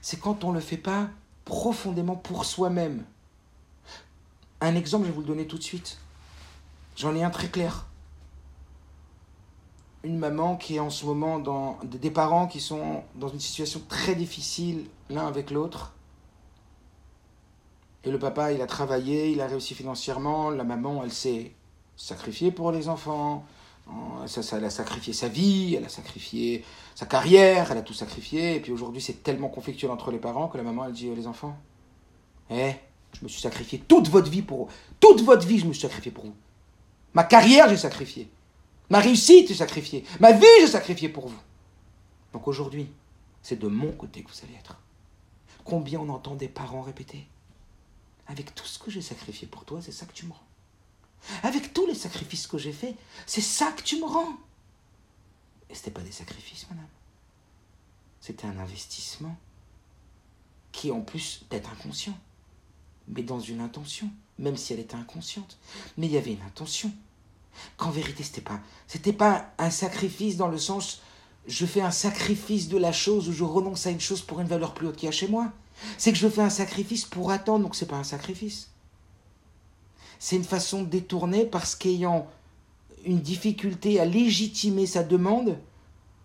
C'est quand on ne le fait pas profondément pour soi-même. Un exemple, je vais vous le donner tout de suite. J'en ai un très clair. Une maman qui est en ce moment dans des parents qui sont dans une situation très difficile l'un avec l'autre et le papa, il a travaillé, il a réussi financièrement. La maman, elle s'est sacrifiée pour les enfants. Elle a sacrifié sa vie, elle a sacrifié sa carrière, elle a tout sacrifié. Et puis aujourd'hui, c'est tellement conflictuel entre les parents que la maman, elle dit aux les enfants, eh, je me suis sacrifié toute votre vie pour vous. Toute votre vie, je me suis sacrifié pour vous. Ma carrière, j'ai sacrifié. Ma réussite, j'ai sacrifié. Ma vie, j'ai sacrifié pour vous. Donc aujourd'hui, c'est de mon côté que vous allez être. Combien on entend des parents répéter avec tout ce que j'ai sacrifié pour toi, c'est ça que tu me rends. Avec tous les sacrifices que j'ai faits, c'est ça que tu me rends. Et ce n'était pas des sacrifices, madame. C'était un investissement qui, en plus d'être inconscient, mais dans une intention, même si elle était inconsciente. Mais il y avait une intention. Qu'en vérité, c'était pas, c'était pas un sacrifice dans le sens, je fais un sacrifice de la chose ou je renonce à une chose pour une valeur plus haute qu'il y a chez moi. C'est que je fais un sacrifice pour attendre, donc c'est pas un sacrifice. C'est une façon de détourner parce qu'ayant une difficulté à légitimer sa demande,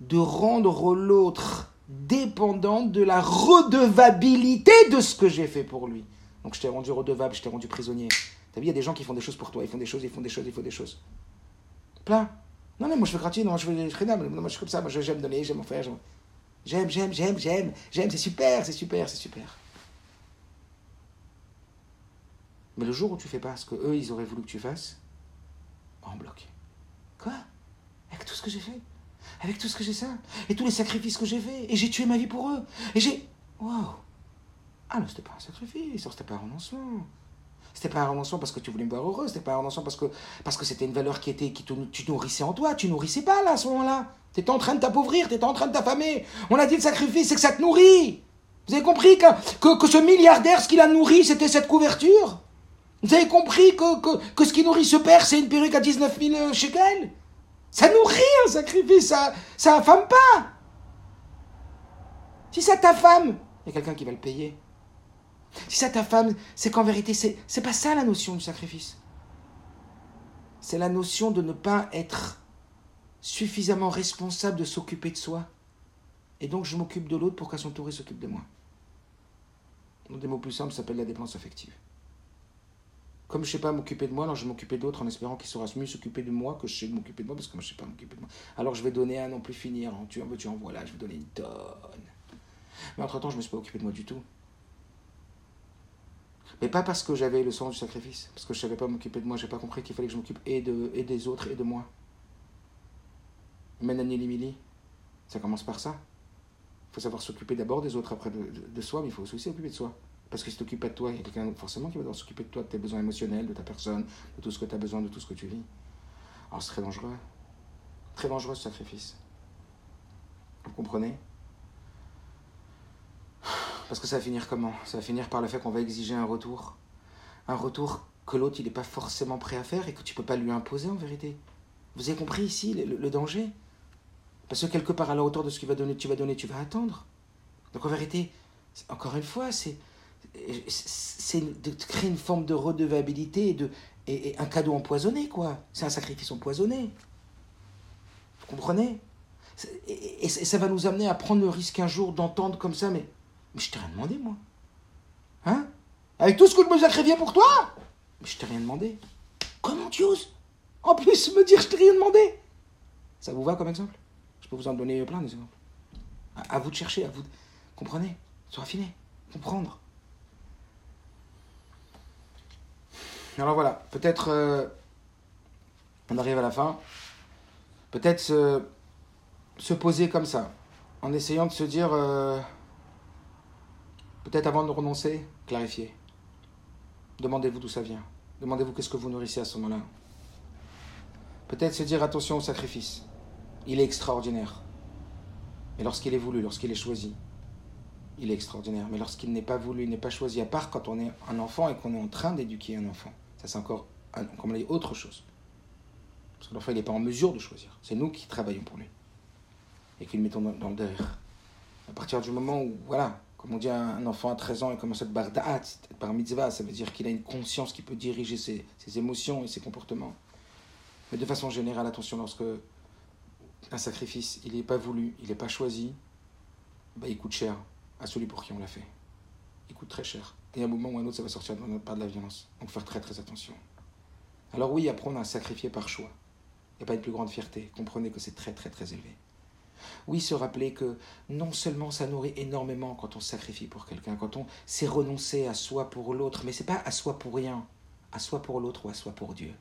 de rendre l'autre dépendant de la redevabilité de ce que j'ai fait pour lui. Donc je t'ai rendu redevable, je t'ai rendu prisonnier. T'as vu, il y a des gens qui font des choses pour toi, ils font des choses, ils font des choses, ils font des choses. Plein. Non, non, moi je fais gratuit, non, je fais je non, moi je suis comme ça, moi j'aime donner, j'aime en faire, J'aime, j'aime, j'aime, j'aime, j'aime, c'est super, c'est super, c'est super. Mais le jour où tu fais pas ce que eux, ils auraient voulu que tu fasses, en bloc. Quoi? Avec tout ce que j'ai fait? Avec tout ce que j'ai ça? Et tous les sacrifices que j'ai fait Et j'ai tué ma vie pour eux? Et j'ai... Waouh Ah non, c'était pas un sacrifice, c'était pas un renoncement. C'était pas un renoncement parce que tu voulais me voir heureux, c'était pas un renoncement parce que parce que c'était une valeur qui était qui te, tu nourrissais en toi, tu nourrissais pas là à ce moment-là. Tu étais en train de t'appauvrir, tu étais en train de t'affamer. On a dit le sacrifice, c'est que ça te nourrit. Vous avez compris que, ce milliardaire, ce qu'il a nourri, c'était cette couverture? Vous avez compris que, ce qui nourrit ce père, c'est une perruque à 19 000 shekels? Ça nourrit un sacrifice, ça, ça affame pas. Si ça t'affame, il y a quelqu'un qui va le payer. Si ça ta femme, c'est qu'en vérité, c'est, c'est pas ça la notion du sacrifice. C'est la notion de ne pas être suffisamment responsable de s'occuper de soi. Et donc je m'occupe de l'autre pour qu'à son tour il s'occupe de moi. Donc des mots plus simples, s'appelle la dépendance affective. Comme je ne sais pas m'occuper de moi, alors je vais m'occuper d'autres en espérant qu'ils saura mieux s'occuper de moi que je sais m'occuper de moi parce que moi je ne sais pas m'occuper de moi. Alors je vais donner à non plus finir. Tu en veux, tu en voilà, je vais donner une tonne. Mais entre-temps, je ne me suis pas occupé de moi du tout. Mais pas parce que j'avais le sens du sacrifice, parce que je ne savais pas m'occuper de moi, j'ai pas compris qu'il fallait que je m'occupe et, de, et des autres et de moi. Menani Limili, ça commence par ça. Il faut savoir s'occuper d'abord des autres, après de, soi, mais il faut aussi s'occuper de soi. Parce que si tu t'occupes pas de toi, il y a quelqu'un forcément qui va devoir s'occuper de toi, de tes besoins émotionnels, de ta personne, de tout ce que tu as besoin, de tout ce que tu vis. Alors c'est très dangereux. Très dangereux ce sacrifice. Vous comprenez? Parce que ça va finir comment? Ça va finir par le fait qu'on va exiger un retour. Un retour que l'autre il n'est pas forcément prêt à faire et que tu peux pas lui imposer en vérité. Vous avez compris ici le danger? Parce que quelque part, à la hauteur de ce qu'il va donner, tu vas donner, tu vas attendre. Donc en vérité, encore une fois, c'est de créer une forme de redevabilité et, un cadeau empoisonné, quoi. C'est un sacrifice empoisonné. Vous comprenez? Et, ça va nous amener à prendre le risque un jour d'entendre comme ça, mais, mais je t'ai rien demandé, moi. Hein? Avec tout ce que je me sacrifiais pour toi? Mais je t'ai rien demandé. Comment tu oses? En plus, me dire je t'ai rien demandé Ça vous va comme exemple? Je peux vous en donner plein d'exemples. À, à, vous de chercher, à vous de... Comprenez Se raffiner, comprendre. Alors voilà, peut-être euh, on arrive à la fin. Peut-être se, se, poser comme ça, en essayant de se dire, euh, peut-être avant de renoncer, clarifier. Demandez-vous d'où ça vient. Demandez-vous qu'est-ce que vous nourrissez à ce moment-là. Peut-être se dire attention au sacrifice il est extraordinaire. Mais lorsqu'il est voulu, lorsqu'il est choisi, il est extraordinaire. Mais lorsqu'il n'est pas voulu, il n'est pas choisi, à part quand on est un enfant et qu'on est en train d'éduquer un enfant, ça c'est encore, comme autre chose. Parce que l'enfant, il n'est pas en mesure de choisir. C'est nous qui travaillons pour lui. Et qui le mettons dans, le derrière. À partir du moment où, voilà, comme on dit, un enfant à 13 ans, il commence à être barda'at, par mitzvah, ça veut dire qu'il a une conscience qui peut diriger ses émotions et ses comportements. Mais de façon générale, attention, lorsque un sacrifice, il n'est pas voulu, il n'est pas choisi, bah, il coûte cher à celui pour qui on l'a fait. Il coûte très cher. Et à un moment ou à un autre, ça va sortir de part de la violence. Donc, faire très très attention. Alors, oui, apprendre à sacrifier par choix. Il n'y a pas une plus grande fierté. Comprenez que c'est très très très élevé. Oui, se rappeler que non seulement ça nourrit énormément quand on sacrifie pour quelqu'un, quand on sait renoncer à soi pour l'autre, mais c'est pas à soi pour rien, à soi pour l'autre ou à soi pour Dieu.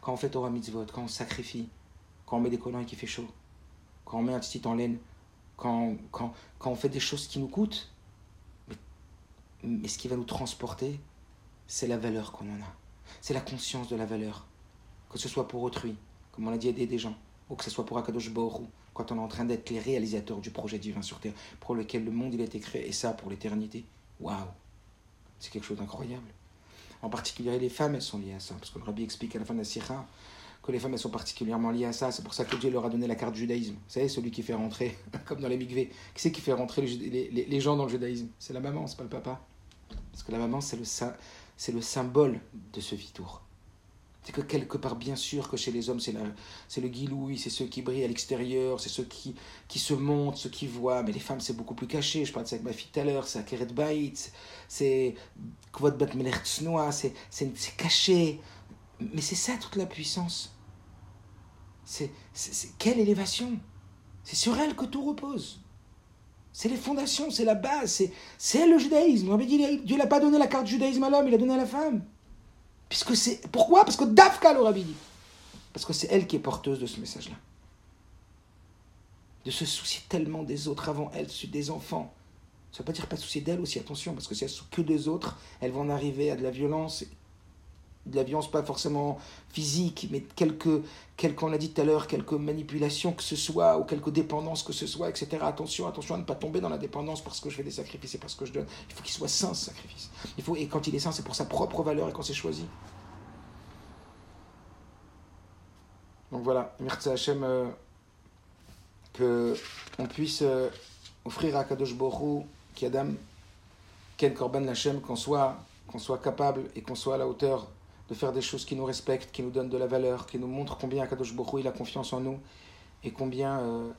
Quand on fait Torah Mitzvot, quand on sacrifie, quand on met des collants et qu'il fait chaud, quand on met un petit en laine, quand, quand, quand on fait des choses qui nous coûtent. Mais, ce qui va nous transporter, c'est la valeur qu'on en a. C'est la conscience de la valeur. Que ce soit pour autrui, comme on l'a dit, aider des gens, ou que ce soit pour Akadosh Baruch quand on est en train d'être les réalisateurs du projet divin sur Terre, pour lequel le monde il a été créé, et ça pour l'éternité. Waouh C'est quelque chose d'incroyable. En particulier, les femmes, elles sont liées à ça, parce que le rabbi explique à la fin de la Sira les femmes elles sont particulièrement liées à ça. C'est pour ça que Dieu leur a donné la carte du judaïsme. Vous savez, celui qui fait rentrer, [laughs] comme dans les mikveh, qui c'est qui fait rentrer les, gens dans le judaïsme? C'est la maman, c'est pas le papa. Parce que la maman, c'est le, c'est le symbole de ce vitour. C'est que quelque part, bien sûr, que chez les hommes, c'est, c'est le guilouis, c'est ceux qui brillent à l'extérieur, c'est ceux qui, se montrent, ceux qui voient. Mais les femmes, c'est beaucoup plus caché. Je parlais de ça avec ma fille tout à l'heure, c'est Akeret Bait, c'est Kvot Bat c'est, c'est caché. Mais c'est ça toute la puissance. C'est, quelle élévation C'est sur elle que tout repose. C'est les fondations, c'est la base, c'est, le judaïsme. On dit, Dieu n'a pas donné la carte judaïsme à l'homme, il a donné à la femme. Puisque c'est, pourquoi? Parce que Dafka le dit. Parce que c'est elle qui est porteuse de ce message-là. De se soucier tellement des autres avant elle, des enfants. Ça ne veut pas dire pas soucier d'elle aussi, attention, parce que si elle se que des autres, elles vont en arriver à de la violence de la violence pas forcément physique, mais quelques, quelques on dit tout à l'heure, quelques manipulations que ce soit, ou quelques dépendances que ce soit, etc. Attention, attention à ne pas tomber dans la dépendance parce que je fais des sacrifices et parce que je donne. Il faut qu'il soit sain ce sacrifice. Il faut, et quand il est sain, c'est pour sa propre valeur et quand c'est choisi. Donc voilà, merci Hachem euh, que on puisse euh, offrir à Kadosh Borou, Kiadam, Ken Korban Lachem, qu'on soit, qu'on soit capable et qu'on soit à la hauteur de faire des choses qui nous respectent, qui nous donnent de la valeur, qui nous montrent combien Akadosh Baruch il a confiance en nous et combien euh,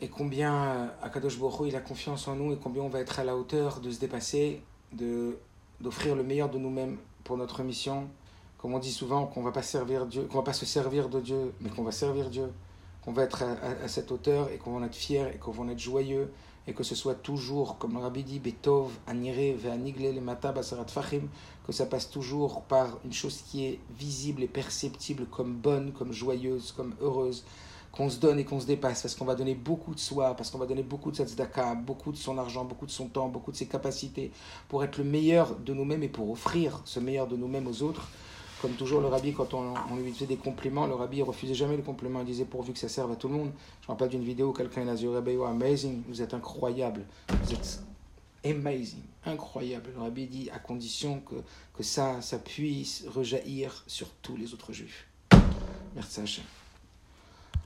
et combien euh, Akadosh Baruch il a confiance en nous et combien on va être à la hauteur de se dépasser, de d'offrir le meilleur de nous-mêmes pour notre mission. Comme on dit souvent, qu'on va pas servir Dieu, qu'on va pas se servir de Dieu, mais qu'on va servir Dieu, qu'on va être à, à, à cette hauteur et qu'on va en être fier et qu'on va en être joyeux et que ce soit toujours, comme le rabbi dit, Betov, Anire, Ve'anigle, le Mata, Basarat Fachim, que ça passe toujours par une chose qui est visible et perceptible comme bonne, comme joyeuse, comme heureuse, qu'on se donne et qu'on se dépasse, parce qu'on va donner beaucoup de soi, parce qu'on va donner beaucoup de tzedaka, beaucoup de son argent, beaucoup de son temps, beaucoup de ses capacités, pour être le meilleur de nous-mêmes et pour offrir ce meilleur de nous-mêmes aux autres. Comme toujours, le rabbi, quand on, lui faisait des compliments, le rabbi refusait jamais le compliment. Il disait pourvu que ça serve à tout le monde. Je me rappelle d'une vidéo où quelqu'un a dit Rabbi, you are amazing, vous êtes incroyable. Vous êtes amazing, incroyable. Le rabbi dit à condition que, que ça, ça puisse rejaillir sur tous les autres juifs. Merci Hachem.